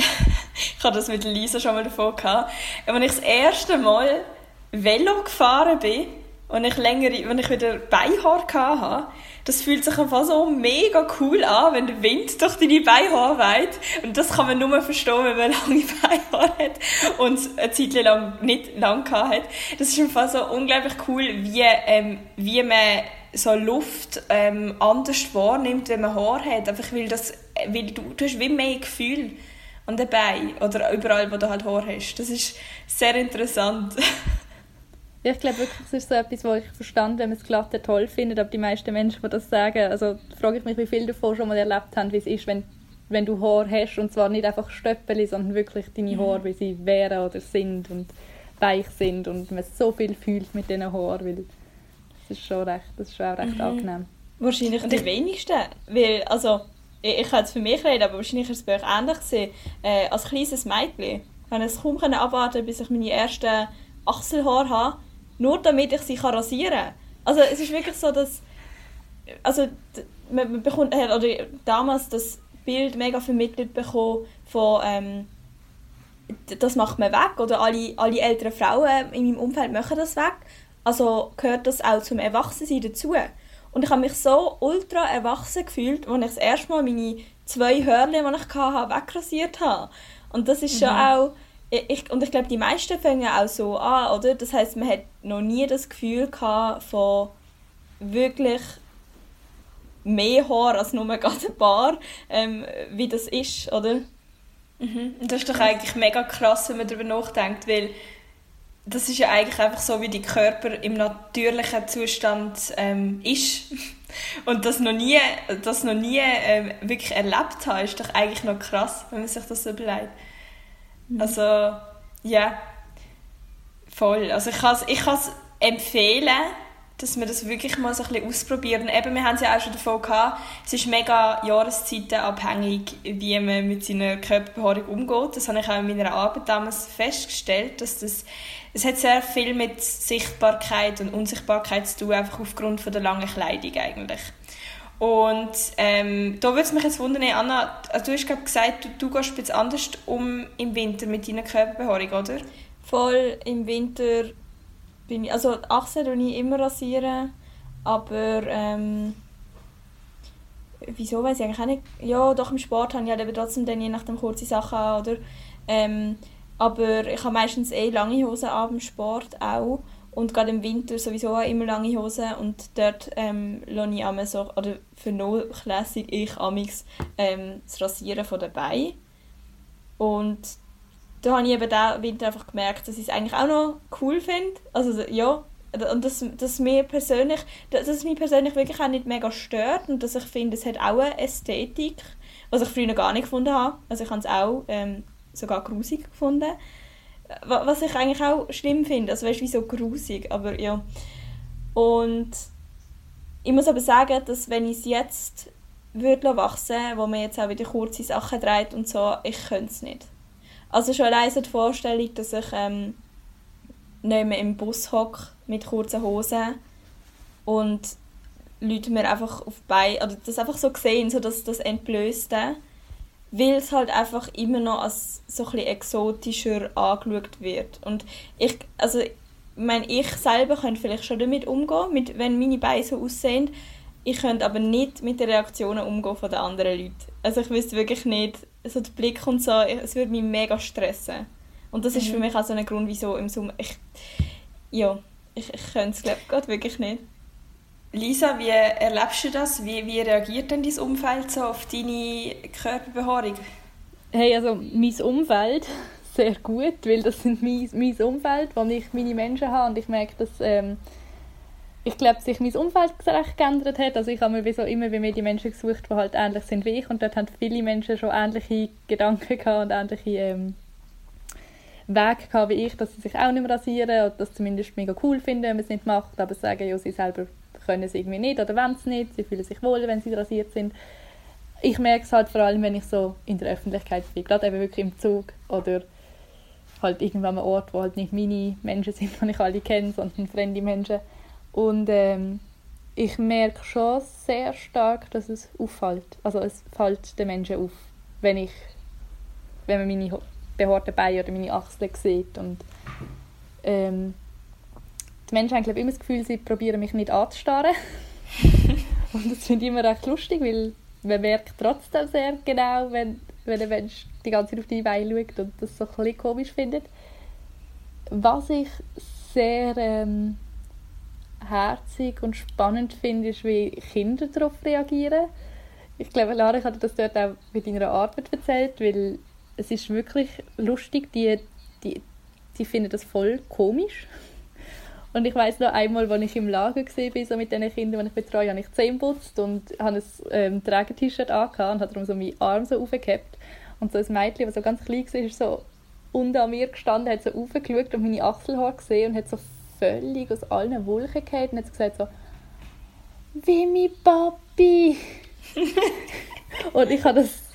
ich hatte das mit Lisa schon mal davon gehabt, als ich das erste Mal Velo gefahren bin und ich länger, wenn ich wieder Beinhaar hatte, das fühlt sich einfach so mega cool an, wenn der Wind durch deine Beinhaare weht. Und das kann man nur verstehen, wenn man (laughs) lange Beinhaare hat und eine Zeit lang nicht lang hat. Das ist einfach so unglaublich cool, wie, ähm, wie man so Luft ähm, anders wahrnimmt, wenn man Haar hat. Einfach weil, das, weil du, du hast wie mehr Gefühl an den Beinen oder überall, wo du halt Haar hast. Das ist sehr interessant. (laughs) Ich glaube wirklich, es ist so etwas, wo ich verstand, wenn man es glatt toll findet, aber die meisten Menschen, die das sagen, also frage ich mich, wie viele davon schon mal erlebt haben, wie es ist, wenn, wenn du Haar hast und zwar nicht einfach Stöppeli, sondern wirklich deine mhm. Haare, wie sie wären oder sind und weich sind und man so viel fühlt mit diesen Haaren, weil das ist schon recht, das ist schon auch recht mhm. angenehm. Wahrscheinlich die wenigsten, weil, also ich, ich kann jetzt für mich reden, aber wahrscheinlich ist es bei euch ähnlich gewesen. Äh, als kleines Mädchen kann ich es kaum abwarten, bis ich meine ersten Achselhaare habe nur damit ich sie rasieren kann. Also es ist wirklich so, dass also man bekommt oder damals das Bild mega vermittelt bekommen von ähm, das macht man weg oder alle, alle älteren Frauen in meinem Umfeld machen das weg. Also gehört das auch zum Erwachsensein dazu. Und ich habe mich so ultra erwachsen gefühlt, als ich das erste Mal meine zwei Hörnchen, die ich hatte, wegrasiert habe. Und das ist schon mhm. auch ich, und ich glaube, die meisten fangen auch so an, oder? Das heißt, man hat noch nie das Gefühl gehabt von wirklich mehr Haar als nur ein paar, ähm, wie das ist, oder? Mhm. Das ist doch eigentlich mega krass, wenn man darüber nachdenkt, weil das ist ja eigentlich einfach so, wie der Körper im natürlichen Zustand ähm, ist. (laughs) Und das noch nie, das noch nie ähm, wirklich erlebt hat, ist doch eigentlich noch krass, wenn man sich das so überlegt. Mhm. Also, ja, voll. Also ich kann es ich empfehlen, dass wir das wirklich mal so ein bisschen ausprobieren. Eben, wir haben es ja auch schon davon gehabt, es ist mega jahreszeitenabhängig, wie man mit seiner Körperbehaarung umgeht. Das habe ich auch in meiner Arbeit damals festgestellt, dass das, es hat sehr viel mit Sichtbarkeit und Unsichtbarkeit zu tun, einfach aufgrund von der langen Kleidung eigentlich. Und ähm, da würde es mich jetzt wundern, Anna, also du hast gesagt, du, du gehst jetzt anders um im Winter mit deiner Körperbehaarung, oder? Voll, im Winter bin ich, also die Achseln ich immer rasieren, aber ähm, wieso weiß ich eigentlich auch nicht. Ja, doch im Sport habe ich halt trotzdem dann je nachdem kurze Sachen an, oder? Ähm, aber ich habe meistens eh lange Hosen an beim Sport auch. Und gerade im Winter sowieso auch immer lange Hosen und dort ähm, lasse ich so, oder vernachlässige ich amix ähm, das Rasieren von den Beinen. Und da habe ich eben diesen Winter einfach gemerkt, dass ich es eigentlich auch noch cool finde. Also ja, und dass, dass, mir persönlich, dass es mich persönlich wirklich auch nicht mega stört und dass ich finde, es hat auch eine Ästhetik, was ich früher gar nicht gefunden habe. Also ich habe es auch ähm, sogar grusig gefunden. Was ich eigentlich auch schlimm finde, also weißt du, wie so grusig, aber ja. Und ich muss aber sagen, dass wenn ich es jetzt würde wachsen, wo man jetzt auch wieder kurze Sachen dreht und so, ich könnte es nicht. Also schon allein die Vorstellung, dass ich ähm, nicht mehr im Bus hocke mit kurzen Hosen und Leute mir einfach auf Bein oder das einfach so sehen, so dass das Entblößte weil es halt einfach immer noch als so ein bisschen exotischer angeschaut wird. Und ich, also, ich meine, ich selber könnte vielleicht schon damit umgehen, mit, wenn meine Beine so aussehen. Ich könnte aber nicht mit den Reaktionen umgehen von den anderen Leuten. Also ich wüsste wirklich nicht, so der Blick und so, es würde mich mega stressen. Und das ist mhm. für mich auch so ein Grund, wieso im Sommer, ich, ja, ich, ich könnte es glaube wirklich nicht. Lisa, wie erlebst du das? Wie, wie reagiert denn dein Umfeld so auf deine Körperbehaarung? Hey, also mein Umfeld (laughs) sehr gut, weil das sind mein, mein Umfeld, wo ich meine Menschen habe und ich merke, dass ähm, ich glaube, sich mein Umfeld recht geändert hat. Also ich habe mir so immer wie mir die Menschen gesucht, die halt ähnlich sind wie ich und dort haben viele Menschen schon ähnliche Gedanken gehabt und ähnliche ähm, Wege gehabt wie ich, dass sie sich auch nicht mehr rasieren oder das zumindest mega cool finden, wenn man es nicht macht, aber sagen, ja, sie selber können es irgendwie nicht oder wollen es nicht. Sie fühlen sich wohl, wenn sie rasiert sind. Ich merke es halt vor allem, wenn ich so in der Öffentlichkeit bin, gerade eben wirklich im Zug oder halt irgendwo an einem Ort, wo halt nicht meine Menschen sind, (laughs) die ich alle kenne, sondern fremde Menschen. Und ähm, ich merke schon sehr stark, dass es auffällt. Also es fällt den Menschen auf, wenn ich, wenn man meine behaarten Beine oder meine Achseln sieht. Und ähm, die Menschen haben glaube immer das Gefühl, sie probieren mich nicht anzustarren. (laughs) und das finde ich immer recht lustig, weil man merkt trotzdem sehr genau, wenn, wenn ein Mensch die ganze Zeit auf die Beine schaut und das so ein komisch findet. Was ich sehr ähm, herzig und spannend finde, ist, wie Kinder darauf reagieren. Ich glaube, Lara hat das dort auch mit deiner Arbeit erzählt, weil es ist wirklich lustig, die, die, die finden das voll komisch. Und ich weiß noch einmal, als ich im Lager war, so mit den Kindern, die ich betreue, habe ich Zähne putzt und habe ein ähm, Träger-T-Shirt angehabt und habe darum so meinen Arm so aufgehabt. Und so ein Mädchen, das so ganz klein war, ist so unter an mir gestanden, hat so aufgeschaut und meine Achselhaare gesehen und hat so völlig aus allen Wolken gefallen und hat gesagt so «Wie mein Papi!» (laughs) Und ich habe das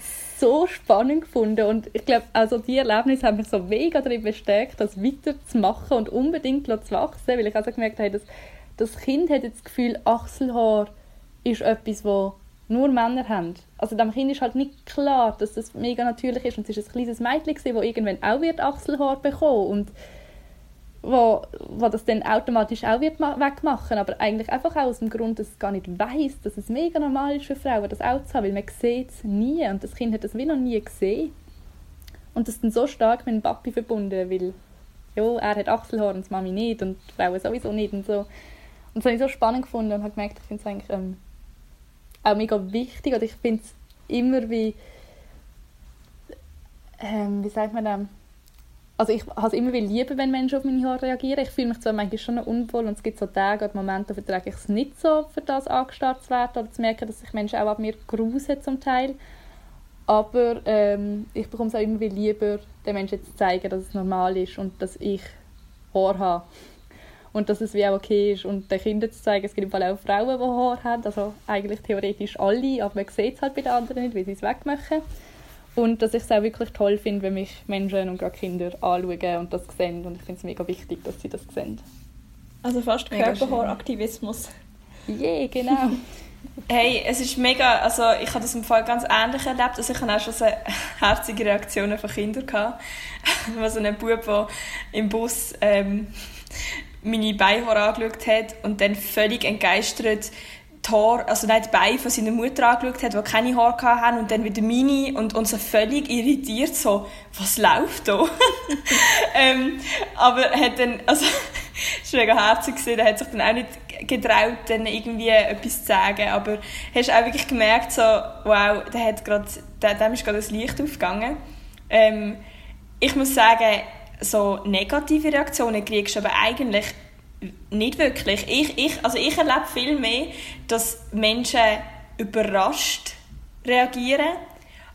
so spannend gefunden. Und ich glaube, also die Erlebnisse haben mich so mega darin bestärkt, das weiterzumachen und unbedingt zu wachsen, weil ich also gemerkt habe, dass das Kind hat jetzt das Gefühl, Achselhaar ist etwas, wo nur Männer haben. Also dem Kind ist halt nicht klar, dass das mega natürlich ist. Und es ist ein kleines Mädchen, das irgendwann auch wird Achselhaar bekommen. Und wo, wo das dann automatisch auch wird wegmachen aber eigentlich einfach auch aus dem Grund, dass es gar nicht weiß, dass es mega normal ist für Frauen, das auch zu haben, weil man sieht es nie und das Kind hat das wie noch nie gesehen. Und das ist dann so stark mit dem Papi verbunden, weil ja, er hat Achselhaar und die Mami nicht und die Frauen sowieso nicht und so. Und das habe ich so spannend gefunden und habe gemerkt, ich finde es eigentlich ähm, auch mega wichtig und ich finde es immer wie ähm, wie sagt man das also ich habe es immer lieber, wenn Menschen auf meine Haare reagieren. Ich fühle mich zwar manchmal schon unwohl und es gibt so Tage oder Momente, da ich es nicht so, für das angestarrt zu werden oder zu merken, dass sich Menschen auch ab mir grusen zum Teil. Aber ähm, ich bekomme es auch immer lieber, den Menschen zu zeigen, dass es normal ist und dass ich Haare habe. Und dass es wie auch okay ist. Und den Kindern zu zeigen, es gibt im Fall auch Frauen, die Haare haben. Also eigentlich theoretisch alle, aber man sieht es halt bei den anderen nicht, weil sie es wegmachen. Und dass ich es auch wirklich toll finde, wenn mich Menschen und gerade Kinder anschauen und das sehen. Und ich finde es mega wichtig, dass sie das sehen. Also fast Körperhaaraktivismus. Ja, yeah, genau. (laughs) Hey, es ist mega, also ich habe das im Fall ganz ähnlich erlebt, also ich hatte auch schon so (laughs) herzige Reaktionen von Kindern gehabt, was (laughs) so ein Bub, der im Bus ähm, meine Beinhaare angeschaut hat und dann völlig entgeistert die Haare, also nein, die Beine von seiner Mutter angeschaut hat, die keine Haare hatten und dann wieder meine und uns so völlig irritiert, so, was läuft da? (laughs) ähm, aber hat dann, also, (laughs) es war mega herzig, er hat sich dann auch nicht getraut, dann irgendwie etwas zu sagen, aber hast auch wirklich gemerkt, so, wow, der hat grad, dem ist gerade das Licht aufgegangen. Ähm, ich muss sagen, so negative Reaktionen kriegst du aber eigentlich nicht wirklich. Ich, ich, also ich erlebe viel mehr, dass Menschen überrascht reagieren,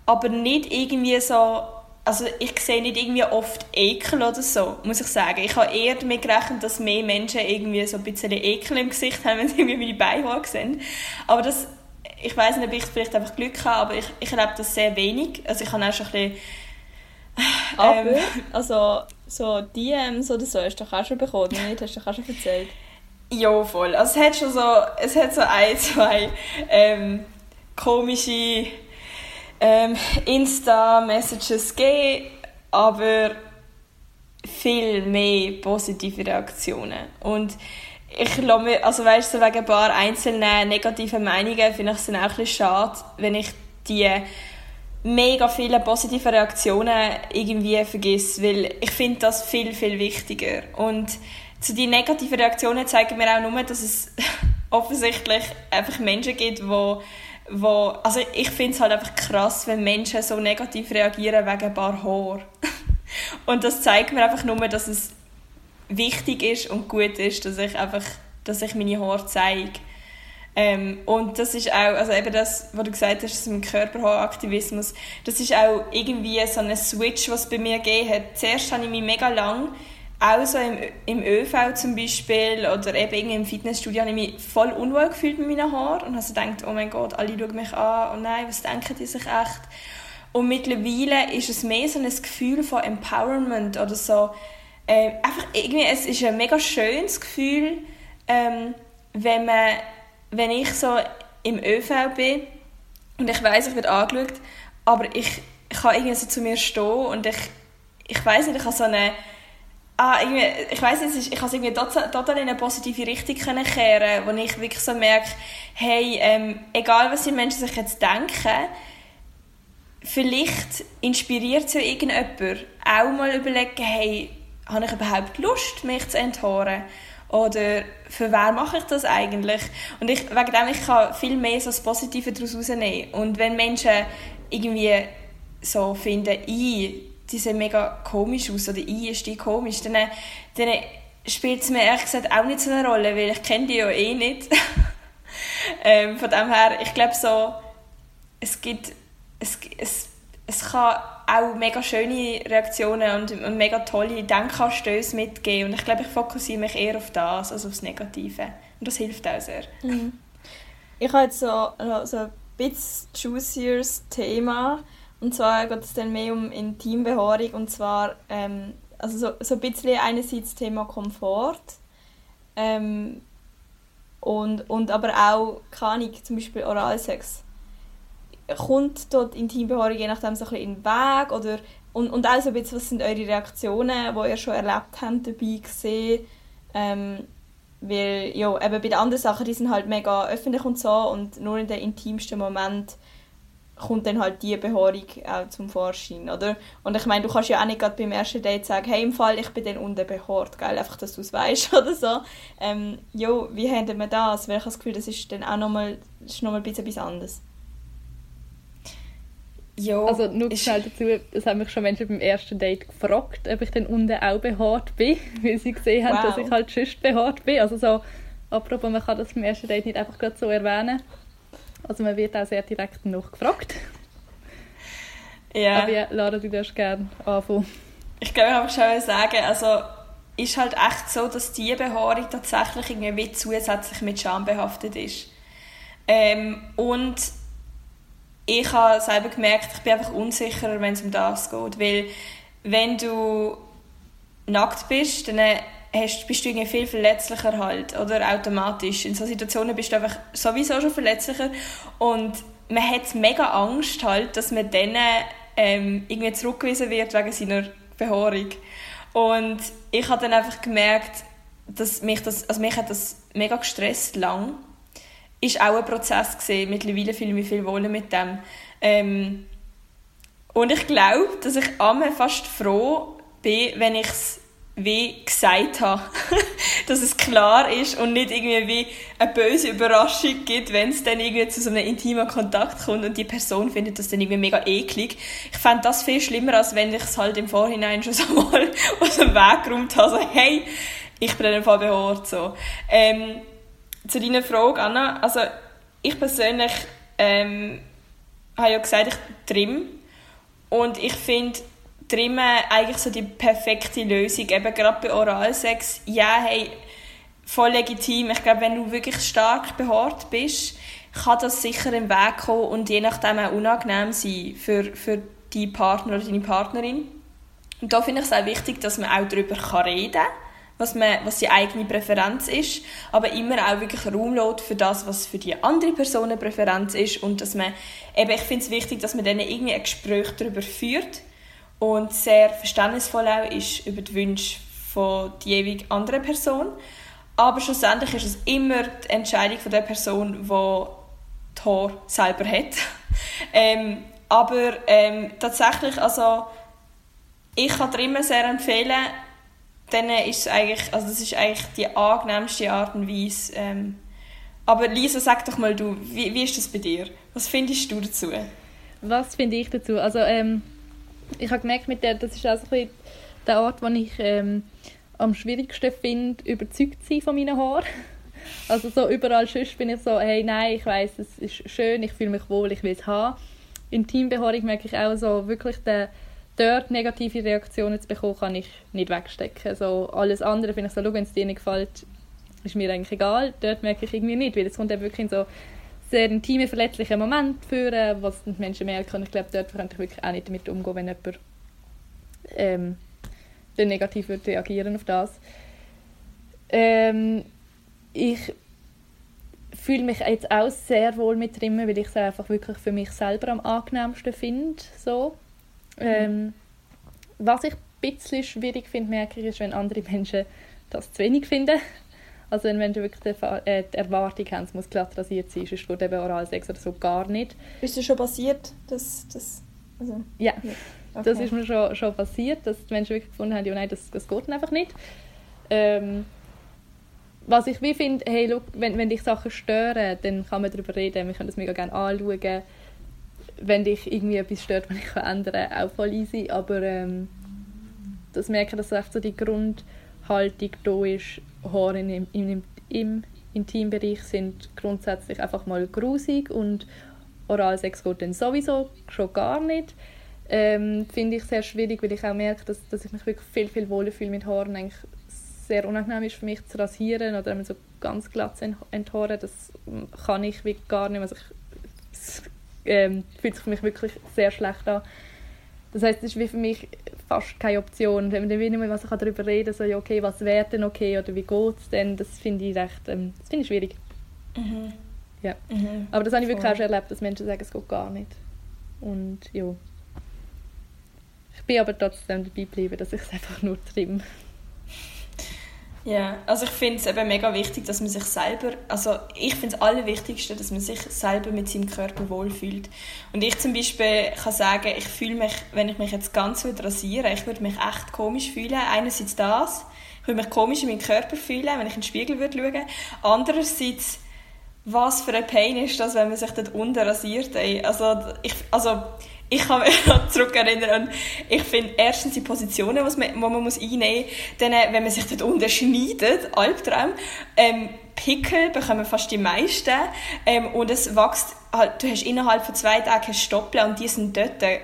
aber nicht irgendwie so, also ich sehe nicht irgendwie oft Ekel oder so, muss ich sagen. Ich habe eher damit gerechnet, dass mehr Menschen irgendwie so ein bisschen Ekel im Gesicht haben, (laughs) wenn sie irgendwie meine Beine sehen. Aber das, ich weiß nicht, ob ich vielleicht einfach Glück habe, aber ich, ich erlebe das sehr wenig. Also ich habe auch schon ein bisschen aber, ähm, also, so DMs oder so hast du doch auch schon bekommen, nicht? Hast du doch auch schon erzählt? Ja, voll. Also es hat schon so, es hat so ein, zwei ähm, komische ähm, Insta-Messages gegeben, aber viel mehr positive Reaktionen. Und ich lasse mir, also weißt du, wegen ein paar einzelnen negativen Meinungen finde ich es dann auch ein bisschen schade, wenn ich die mega viele positive Reaktionen irgendwie vergisst, weil ich finde das viel, viel wichtiger. Und zu die negativen Reaktionen zeigen mir auch nur, dass es (laughs) offensichtlich einfach Menschen gibt, wo, wo also ich finde es halt einfach krass, wenn Menschen so negativ reagieren wegen ein paar Haaren. (laughs) Und das zeigt mir einfach nur, dass es wichtig ist und gut ist, dass ich einfach, dass ich meine Haare zeige. Ähm, und das ist auch, also eben das, was du gesagt hast, mit dem Körperhaaraktivismus, das ist auch irgendwie so ein Switch, was es bei mir gegeben hat. Zuerst habe ich mich mega lang auch so im, im ÖV zum Beispiel oder eben im Fitnessstudio habe ich mich voll unwohl gefühlt mit meinen Haaren und habe so gedacht, oh mein Gott, alle schauen mich an, oh nein, was denken die sich echt? Und mittlerweile ist es mehr so ein Gefühl von Empowerment oder so, äh, einfach irgendwie, es ist ein mega schönes Gefühl, ähm, wenn, man, wenn ich so im ÖV bin und ich weiß, ich werde angeschaut, aber ich, kann irgendwie so zu mir stehen und ich, ich weiß nicht, ich habe so eine Ah, ich weiß nicht, ich kann es irgendwie total in eine positive Richtung können kehren, wo ich wirklich so merke, hey, ähm, egal was die Menschen sich jetzt denken, vielleicht inspiriert ja irgendjemand, auch mal überlegen, hey, habe ich überhaupt Lust, mich zu enthaaren? Oder für wer mache ich das eigentlich? Und ich, wegen dem, ich kann viel mehr so das Positive daraus rausnehmen. Und wenn Menschen irgendwie so finden, ich, die sehen mega komisch aus oder ich ist die komisch, dann, dann spielt es mir ehrlich gesagt auch nicht so eine Rolle, weil ich kenne die ja eh nicht. (laughs) ähm, von dem her, ich glaube so, es gibt, es, es, es kann auch mega schöne Reaktionen und, und mega tolle Denkanstöße mitgeben. Und ich glaube, ich fokussiere mich eher auf das als auf das Negative. Und das hilft auch sehr. Mhm. Ich habe jetzt so, so ein bisschen juicieres Thema. Und zwar geht es dann mehr um Intimbehaarung. Und zwar ähm, also so, so ein bisschen einerseits Thema Komfort. Ähm, und, und aber auch, keine zum Beispiel Oralsex kommt dort Intimbehaarung je nachdem so ein bisschen in den Weg oder und, und auch so was sind eure Reaktionen, die ihr schon erlebt habt dabei gesehen ähm, weil ja, eben bei den anderen Sachen, die sind halt mega öffentlich und so und nur in den intimsten Moment kommt dann halt die Behaarung auch zum Vorschein, oder? Und ich meine, du kannst ja auch nicht gerade beim ersten Date sagen, hey, im Fall, ich bin dann unten behaart, geil, einfach, dass du es weißt (laughs) oder so. Ähm, jo, wie handelt man das? Weil ich habe das Gefühl, das ist dann auch nochmal noch ein bisschen etwas anderes. Ja, also nur schnell dazu, es haben mich schon Menschen beim ersten Date gefragt, ob ich dann unten auch behaart bin, (laughs) weil sie gesehen haben, wow. dass ich halt sonst behaart bin. Also so, apropos, man kann das beim ersten Date nicht einfach so erwähnen. Also man wird auch sehr direkt nachgefragt. Ja. Aber Lara, du darfst gerne anfangen. Ich glaube, ich habe schon sagen, also ist halt echt so, dass diese Behaarung tatsächlich irgendwie zusätzlich mit Scham behaftet ist. Ähm, und ich habe selber gemerkt, ich bin einfach unsicherer, wenn es um das geht. Weil wenn du nackt bist, dann hast, bist du irgendwie viel verletzlicher halt, oder automatisch. In solchen Situationen bist du einfach sowieso schon verletzlicher und man hat mega Angst halt, dass man dann ähm, irgendwie zurückgewiesen wird wegen seiner Behaarung. Und ich habe dann einfach gemerkt, dass mich das, also mich hat das mega gestresst lang ist auch ein Prozess gewesen. Mittlerweile fühle ich mich viel wohler mit dem. Ähm, und ich glaube, dass ich einmal fast froh bin, wenn ich es wie gesagt habe, (laughs) dass es klar ist und nicht irgendwie wie eine böse Überraschung gibt, wenn es dann irgendwie zu so einem intimen Kontakt kommt und die Person findet das dann irgendwie mega eklig. Ich fände das viel schlimmer, als wenn ich es halt im Vorhinein schon (laughs) so mal aus dem Weg geräumt habe, so hey, ich bin in behaart, so. Ähm, zu deiner Frage, Anna, also ich persönlich ähm, habe ja gesagt, ich trimm und ich finde Trimmen eigentlich so die perfekte Lösung, eben gerade bei Oralsex. Ja, hey, voll legitim. Ich glaube, wenn du wirklich stark behaart bist, kann das sicher im Weg kommen und je nachdem auch unangenehm sein für, für deinen Partner oder deine Partnerin. Und da finde ich es auch wichtig, dass man auch darüber reden kann was, man, was die eigene Präferenz ist, aber immer auch wirklich Raum lässt für das, was für die andere Person eine Präferenz ist und dass man, eben, ich finde es wichtig, dass man dann irgendwie ein Gespräch darüber führt und sehr verständnisvoll auch ist über die Wünsche von der jeweiligen anderen Person. Aber schlussendlich ist es immer die Entscheidung von der Person, die Haar selber hat. (laughs) ähm, aber ähm, tatsächlich, also ich kann dir immer sehr empfehlen, dann ist eigentlich, also das ist eigentlich die angenehmste Art und Weise. Ähm, aber Lisa, sag doch mal du, wie, wie ist das bei dir? Was findest du dazu? Was finde ich dazu? Also ähm, ich habe gemerkt, mit der, das ist auch so ein der Ort, wo ich ähm, am schwierigsten finde, überzeugt zu sein von meinen Haaren. (laughs) Also so überall sonst bin ich so, hey nein, ich weiß, es ist schön, ich fühle mich wohl, ich will es haben. In Teambehaarung merke ich auch so wirklich den dort negative Reaktionen zu bekommen, kann ich nicht wegstecken. So, alles andere finde ich so, wenn es dir nicht gefällt, ist mir eigentlich egal. Dort merke ich irgendwie nicht, weil es kommt eben wirklich in so sehr intime, verletzliche Momente führen, was die Menschen merken. Und ich glaube, dort könnte ich wirklich auch nicht damit umgehen, wenn jemand ähm, negativ würde reagieren auf das. Ähm, ich fühle mich jetzt auch sehr wohl mit drin, weil ich es einfach wirklich für mich selber am angenehmsten finde. So. Ähm, was ich ein bisschen schwierig finde, merke ich, ist, wenn andere Menschen das zu wenig finden. Also wenn Menschen wirklich die, äh, die Erwartung haben, es muss glatt rasiert sein, sonst wird eben Oralsex oder so gar nicht. Ist das schon passiert? Dass, dass, also, ja, ja. Okay. das ist mir schon, schon passiert, dass die Menschen wirklich gefunden haben, ja nein, das, das geht einfach nicht. Ähm, was ich wie finde, hey, look, wenn, wenn dich Sachen stören, dann kann man darüber reden, wir können das mega gerne anschauen. Wenn dich irgendwie etwas stört, was (laughs) ich kann ändern kann, auch voll easy, aber ähm, das merke dass echt so die Grundhaltung da ist, Haare im, im, im Intimbereich sind grundsätzlich einfach mal grusig und Oralsex geht dann sowieso schon gar nicht. Ähm, finde ich sehr schwierig, weil ich auch merke, dass, dass ich mich wirklich viel, viel wohler fühle mit Haaren eigentlich sehr unangenehm ist für mich zu rasieren oder so ganz glatt zu enthaaren, das kann ich wie gar nicht. Also ich, ähm, fühlt sich für mich wirklich sehr schlecht an. Das heißt, es ist wie für mich fast keine Option. Wenn man nicht mehr was ich darüber reden kann, so, ja, okay, was wäre denn okay oder wie geht es denn, das finde ich recht ähm, das finde ich schwierig. Mhm. Ja. Mhm. Aber das habe ich wirklich auch schon erlebt, dass Menschen sagen, es geht gar nicht. Und ja. Ich bin aber trotzdem dabei geblieben, dass ich es einfach nur trimme. Ja, also ich finde es eben mega wichtig, dass man sich selber, also ich finde es Allerwichtigste, dass man sich selber mit seinem Körper wohlfühlt. Und ich zum Beispiel kann sagen, ich fühle mich, wenn ich mich jetzt ganz würde rasieren, ich würde mich echt komisch fühlen. Einerseits das, ich würde mich komisch in meinem Körper fühlen, wenn ich in den Spiegel würde schauen. Andererseits, was für ein Pain ist das, wenn man sich dort unten rasiert. Ey. Also, ich, also ich kann mich zurückerinnern ich finde erstens die Positionen, die man, man muss einnehmen muss, äh, wenn man sich dort unterschneidet, Albtraum, ähm, Pickel bekommen fast die meisten ähm, und es wächst, halt, du hast innerhalb von zwei Tagen Stoppeln und die sind dort äh,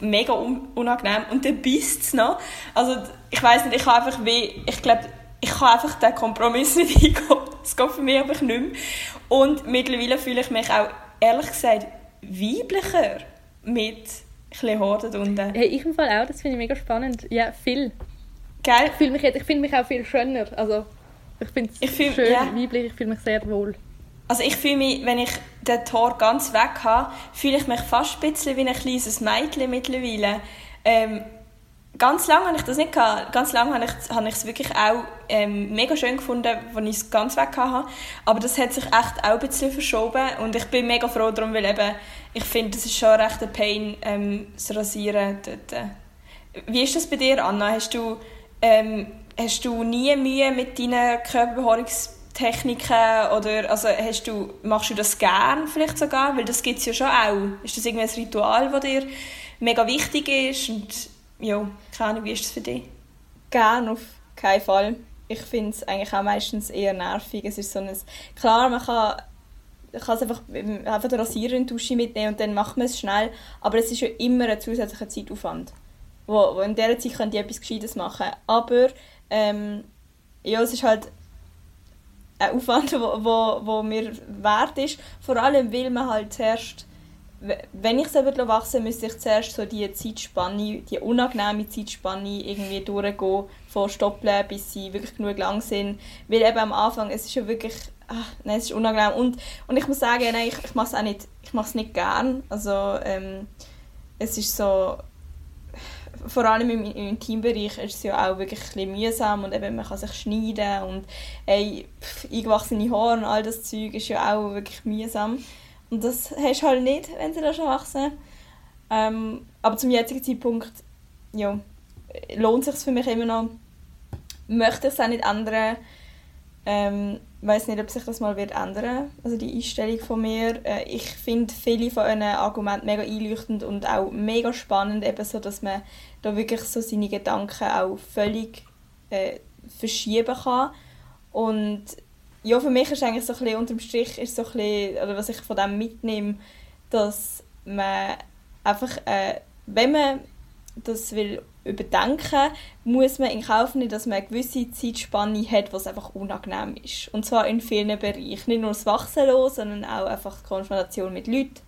mega unangenehm und dann bist es noch. Also ich weiß nicht, ich habe einfach wie, ich glaube, ich kann einfach den Kompromiss (laughs) nicht eingehen. Es geht für mich einfach nicht mehr. Und mittlerweile fühle ich mich auch, ehrlich gesagt, weiblicher mit ein Haar unten. Hey, ich im Fall auch, das finde ich mega spannend. Ja, viel. Geil. Ich, mich, ich mich auch viel schöner. Also, ich finde es schön, ja. weiblich, ich fühle mich sehr wohl. Also ich fühle mich, wenn ich den Haar ganz weg habe, fühle ich mich fast ein bisschen wie ein kleines Mädchen mittlerweile. Ähm, ganz lange habe ich das nicht gehabt. Ganz lange habe ich, habe ich es wirklich auch ähm, mega schön gefunden, als ich es ganz weg hatte. Aber das hat sich echt auch ein bisschen verschoben und ich bin mega froh darum, weil eben, ich finde, das ist schon recht ein Pain, ähm, das Rasieren dort. Wie ist das bei dir, Anna? Hast du, ähm, hast du nie Mühe mit deinen Körperbehaarungstechniken oder also hast du, machst du das gern vielleicht sogar? Weil das gibt es ja schon auch. Ist das irgendwie ein Ritual, das dir mega wichtig ist und ja, keine Ahnung, wie ist das für dich? Gerne, auf keinen Fall. Ich finde es eigentlich auch meistens eher nervig. Es ist so ein, klar, man kann, kann es einfach, einfach den Rasierer in die Dusche mitnehmen und dann macht man es schnell, aber es ist ja immer ein zusätzlicher Zeitaufwand. Wo, wo in dieser Zeit könnt ihr etwas Gescheites machen. Aber ähm, ja, es ist halt ein Aufwand, (laughs) wo, wo, wo mir wert ist. Vor allem, weil man halt zuerst wenn ich selber wachsen müsste ich zuerst so die Zeitspanne, die unangenehme Zeitspanne irgendwie durchgehen, von Stoppeln bis sie wirklich genug lang sind. Weil eben am Anfang, es ist ja wirklich, ach, nein, es ist unangenehm. Und, und ich muss sagen, nein, ich, ich mache es auch nicht, ich mache es nicht gern. Also, ähm, es ist so, vor allem im, im Teambereich ist es ja auch wirklich ein mühsam und eben man kann sich schneiden und ey, pff, eingewachsene Haare und all das Zeug ist ja auch wirklich mühsam. Und das hast du halt nicht, wenn sie da schon wachsen. Ähm, aber zum jetzigen Zeitpunkt ja, lohnt es sich für mich immer noch. Möchte ich es auch nicht ändern. Ähm, weiß nicht, ob sich das mal wird ändern also die Einstellung von mir. Äh, ich finde viele von euren Argumenten mega einleuchtend und auch mega spannend, eben so, dass man da wirklich so seine Gedanken auch völlig äh, verschieben kann. Und ja, für mich ist eigentlich so ein bisschen, unterm Strich ist so ein bisschen, oder was ich von dem mitnehme, dass man einfach, äh, wenn man das will überdenken, muss man in Kauf nehmen, dass man eine gewisse Zeitspanne hat, was einfach unangenehm ist. Und zwar in vielen Bereichen. Nicht nur das Wachsen los, sondern auch einfach Konfrontation mit Leuten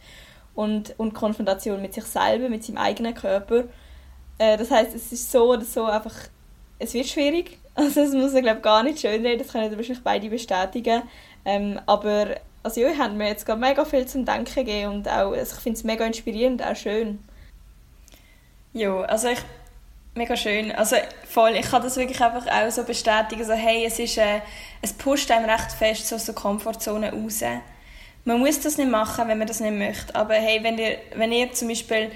und, und Konfrontation mit sich selber, mit seinem eigenen Körper. Äh, das heißt, es ist so oder so einfach, es wird schwierig. (laughs) Also das muss man glaube gar nicht schön reden, das können wahrscheinlich beide bestätigen. Ähm, aber also ja, haben mir jetzt gerade mega viel zum Denken gegeben und auch, also ich finde es mega inspirierend, auch schön. Ja, also ich mega schön. Also voll, ich kann das wirklich einfach auch so bestätigen, so hey, es ist, äh, es pusht einem recht fest so aus der Komfortzone raus. Man muss das nicht machen, wenn man das nicht möchte. Aber hey, wenn ihr, wenn ihr zum Beispiel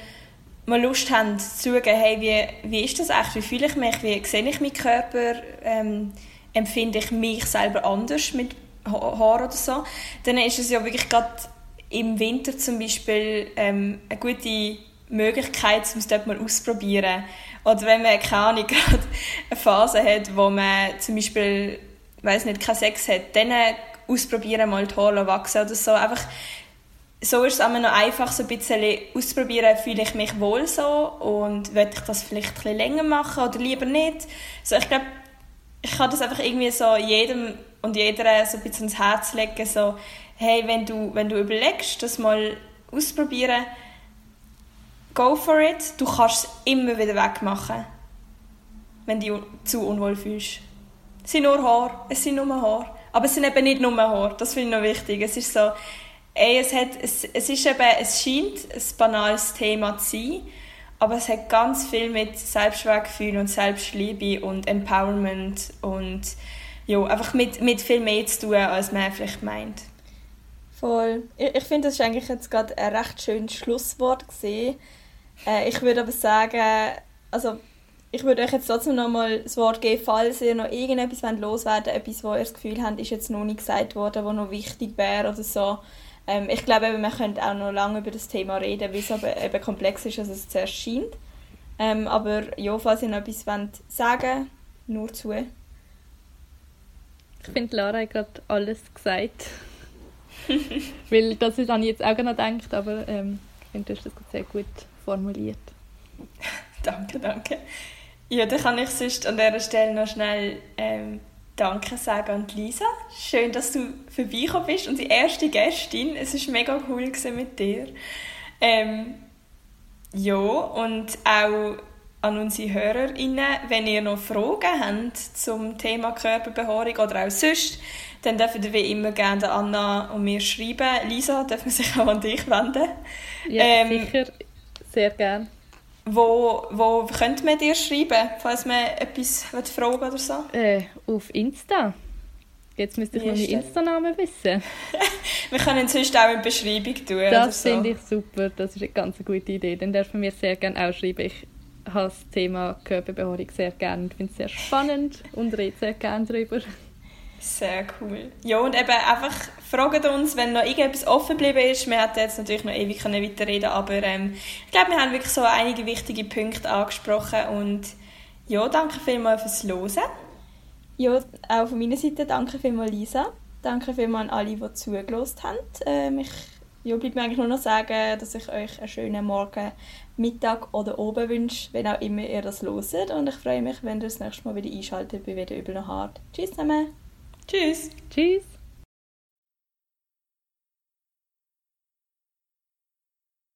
mal Lust habt, zu schauen, hey, wie, wie ist das echt, wie fühle ich mich, wie sehe ich meinen Körper, ähm, empfinde ich mich selber anders mit Haar oder so, dann ist es ja wirklich gerade im Winter zum Beispiel ähm, eine gute Möglichkeit, um es dort mal auszuprobieren. Oder wenn man, keine Ahnung, (laughs) gerade eine Phase hat, wo man zum Beispiel, weiß nicht, keinen Sex hat, dann ausprobieren, mal die Haare wachsen oder so. Einfach, so ist es immer noch einfach, so ein bisschen auszuprobieren, fühle ich mich wohl so und will ich das vielleicht ein bisschen länger machen oder lieber nicht. So, ich glaube, ich kann das einfach irgendwie so jedem und jeder so ein bisschen ins Herz legen, so, hey, wenn du, wenn du überlegst, das mal ausprobieren, go for it. Du kannst es immer wieder wegmachen, wenn du dich zu unwohl fühlst. Es sind nur Haare, es sind nur Haare. Aber es sind eben nicht nur Haare, das finde ich noch wichtig. Es ist so, ey, es, hat, es, es, ist eben, es scheint ein banales Thema zu sein, aber es hat ganz viel mit Selbstwertgefühl und Selbstliebe und Empowerment und ja, einfach mit, mit viel mehr zu tun, als man vielleicht meint. Voll. Ich, ich finde, das ist eigentlich jetzt gerade ein recht schönes Schlusswort. Äh, ich würde aber sagen, also ich würde euch jetzt trotzdem noch mal das Wort geben, falls ihr noch irgendetwas loswerden wollt, etwas, wo ihr das Gefühl habt, ist jetzt noch nicht gesagt worden, was noch wichtig wäre oder so. Ähm, ich glaube, wir können auch noch lange über das Thema reden, weil es aber eben komplex ist, als es zuerst scheint. Ähm, aber ja, falls ihr noch etwas wollt sagen nur zu. Ich finde, Lara hat gerade alles gesagt. (laughs) weil das ist, habe ich jetzt auch noch gedacht, aber ähm, ich finde, du hast das sehr gut formuliert. (laughs) danke, danke. Ja, dann kann ich sonst an dieser Stelle noch schnell ähm, Danke sagen an Lisa. Schön, dass du vorbeigekommen bist und die erste Gästin. Es war mega cool mit dir. Ähm, ja, und auch an unsere HörerInnen, wenn ihr noch Fragen habt zum Thema Körperbehaarung oder auch sonst, dann dürft ihr wie immer gerne Anna und mir schreiben. Lisa, darf man sich auch an dich wenden? Ja, ähm, sicher. Sehr gerne. Wo, wo könnte man dir schreiben, falls man etwas fragen oder so? Äh, auf Insta. Jetzt müsste ich meinen Insta-Namen wissen. (laughs) wir können sonst auch in die Beschreibung tun. Das so. finde ich super, das ist eine ganz gute Idee. Dann darf man mir sehr gerne auch schreiben. Ich habe das Thema Körperbehaarung sehr gerne und finde es sehr spannend und rede sehr gerne darüber. Sehr cool. Ja, und eben einfach fragt uns, wenn noch irgendetwas offen geblieben ist. Wir hätten jetzt natürlich noch ewig weiterreden aber ähm, ich glaube, wir haben wirklich so einige wichtige Punkte angesprochen und ja, danke vielmals fürs Hören. Ja, auch von meiner Seite danke vielmals Lisa. Danke vielmals an alle, die zugelassen haben. Ähm, ich ja, bleibt mir eigentlich nur noch sagen, dass ich euch einen schönen Morgen, Mittag oder oben wünsche, wenn auch immer ihr das hört. Und ich freue mich, wenn ihr das nächste Mal wieder einschaltet bei «Weder übel noch hart». Tschüss zusammen! Tschüss. Tschüss.